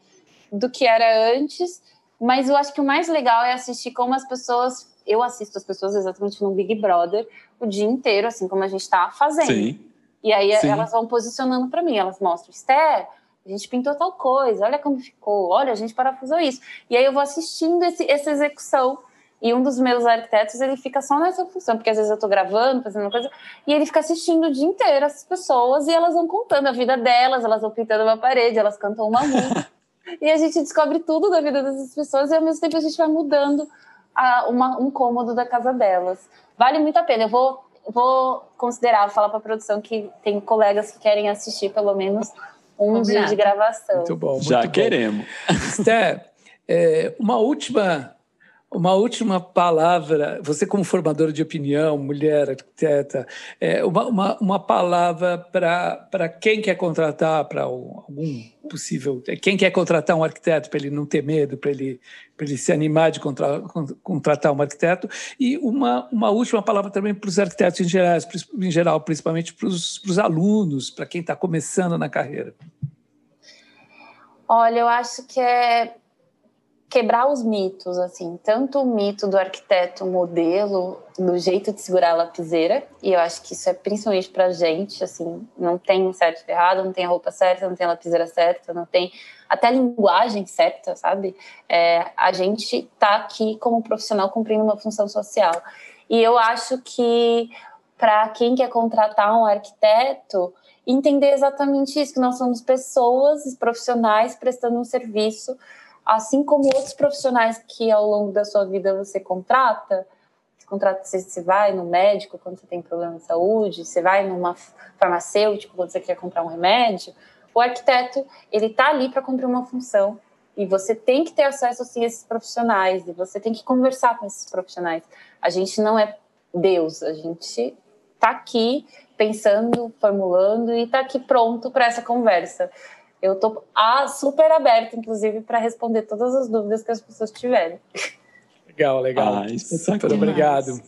do que era antes. Mas eu acho que o mais legal é assistir como as pessoas. Eu assisto as pessoas exatamente no Big Brother o dia inteiro, assim como a gente está fazendo. Sim. E aí Sim. elas vão posicionando para mim, elas mostram, Esther a gente pintou tal coisa, olha como ficou, olha, a gente parafusou isso. E aí eu vou assistindo esse, essa execução e um dos meus arquitetos, ele fica só nessa função, porque às vezes eu tô gravando, fazendo uma coisa, e ele fica assistindo o dia inteiro essas pessoas e elas vão contando a vida delas, elas vão pintando uma parede, elas cantam uma música. e a gente descobre tudo da vida dessas pessoas e ao mesmo tempo a gente vai mudando a, uma, um cômodo da casa delas. Vale muito a pena. Eu vou, vou considerar, vou falar para a produção que tem colegas que querem assistir pelo menos um Obrigada. dia de gravação. Muito bom. Muito Já bom. queremos. Sté, é, uma última uma última palavra, você como formadora de opinião, mulher, arquiteta, é, uma, uma, uma palavra para quem quer contratar, para algum possível, quem quer contratar um arquiteto, para ele não ter medo, para ele, ele se animar de contra, contratar um arquiteto, e uma, uma última palavra também para os arquitetos em geral, em geral principalmente para os alunos, para quem está começando na carreira. Olha, eu acho que é quebrar os mitos, assim, tanto o mito do arquiteto modelo, do jeito de segurar a lapiseira, e eu acho que isso é principalmente pra gente, assim, não tem certo e errado, não tem a roupa certa, não tem a lapiseira certa, não tem até a linguagem certa, sabe? É, a gente tá aqui como profissional cumprindo uma função social. E eu acho que para quem quer contratar um arquiteto, entender exatamente isso, que nós somos pessoas profissionais prestando um serviço assim como outros profissionais que ao longo da sua vida você contrata, você contrata, você, você vai no médico quando você tem problema de saúde, você vai numa farmacêutico quando você quer comprar um remédio, o arquiteto, ele está ali para cumprir uma função e você tem que ter acesso assim, a esses profissionais e você tem que conversar com esses profissionais. A gente não é Deus, a gente está aqui pensando, formulando e está aqui pronto para essa conversa. Eu estou super aberta, inclusive, para responder todas as dúvidas que as pessoas tiverem. Legal, legal. Ah, Super obrigado.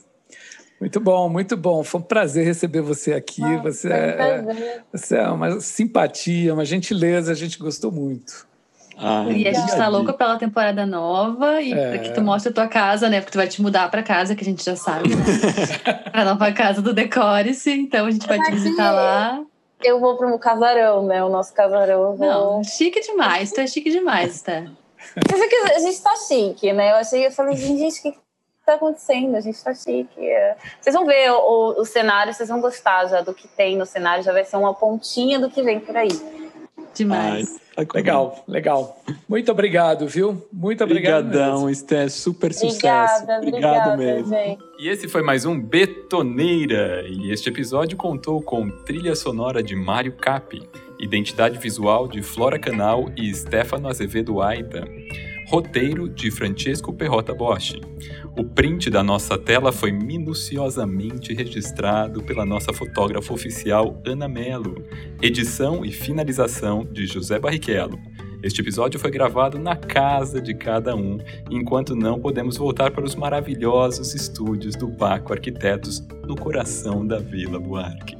Muito bom, muito bom. Foi um prazer receber você aqui. Ah, você, é, você é uma simpatia, uma gentileza, a gente gostou muito. Ah, e a gente tá louca pela temporada nova e é. que tu mostre a tua casa, né? Porque tu vai te mudar pra casa, que a gente já sabe. Né? pra nova casa do Decore-se. Então a gente vai te visitar lá eu vou pro casarão, né? O nosso casarão. Vou... Não, chique demais. É chique demais, tá? A gente tá chique, né? Eu achei, eu falei, gente, o que tá acontecendo? A gente tá chique. É. Vocês vão ver o, o, o, cenário, vocês vão gostar já do que tem no cenário, já vai ser uma pontinha do que vem por aí. Demais. Ai. Legal, legal. Muito obrigado, viu? Muito obrigado. Obrigadão, Esté. Super sucesso. Obrigada, obrigado mesmo. Gente. E esse foi mais um Betoneira. E este episódio contou com trilha sonora de Mário Cap, identidade visual de Flora Canal e Stefano Azevedo Aita. Roteiro de Francesco Perrota Bosch. O print da nossa tela foi minuciosamente registrado pela nossa fotógrafa oficial Ana Melo. Edição e finalização de José Barrichello. Este episódio foi gravado na casa de cada um, enquanto não podemos voltar para os maravilhosos estúdios do Baco Arquitetos no coração da Vila Buarque.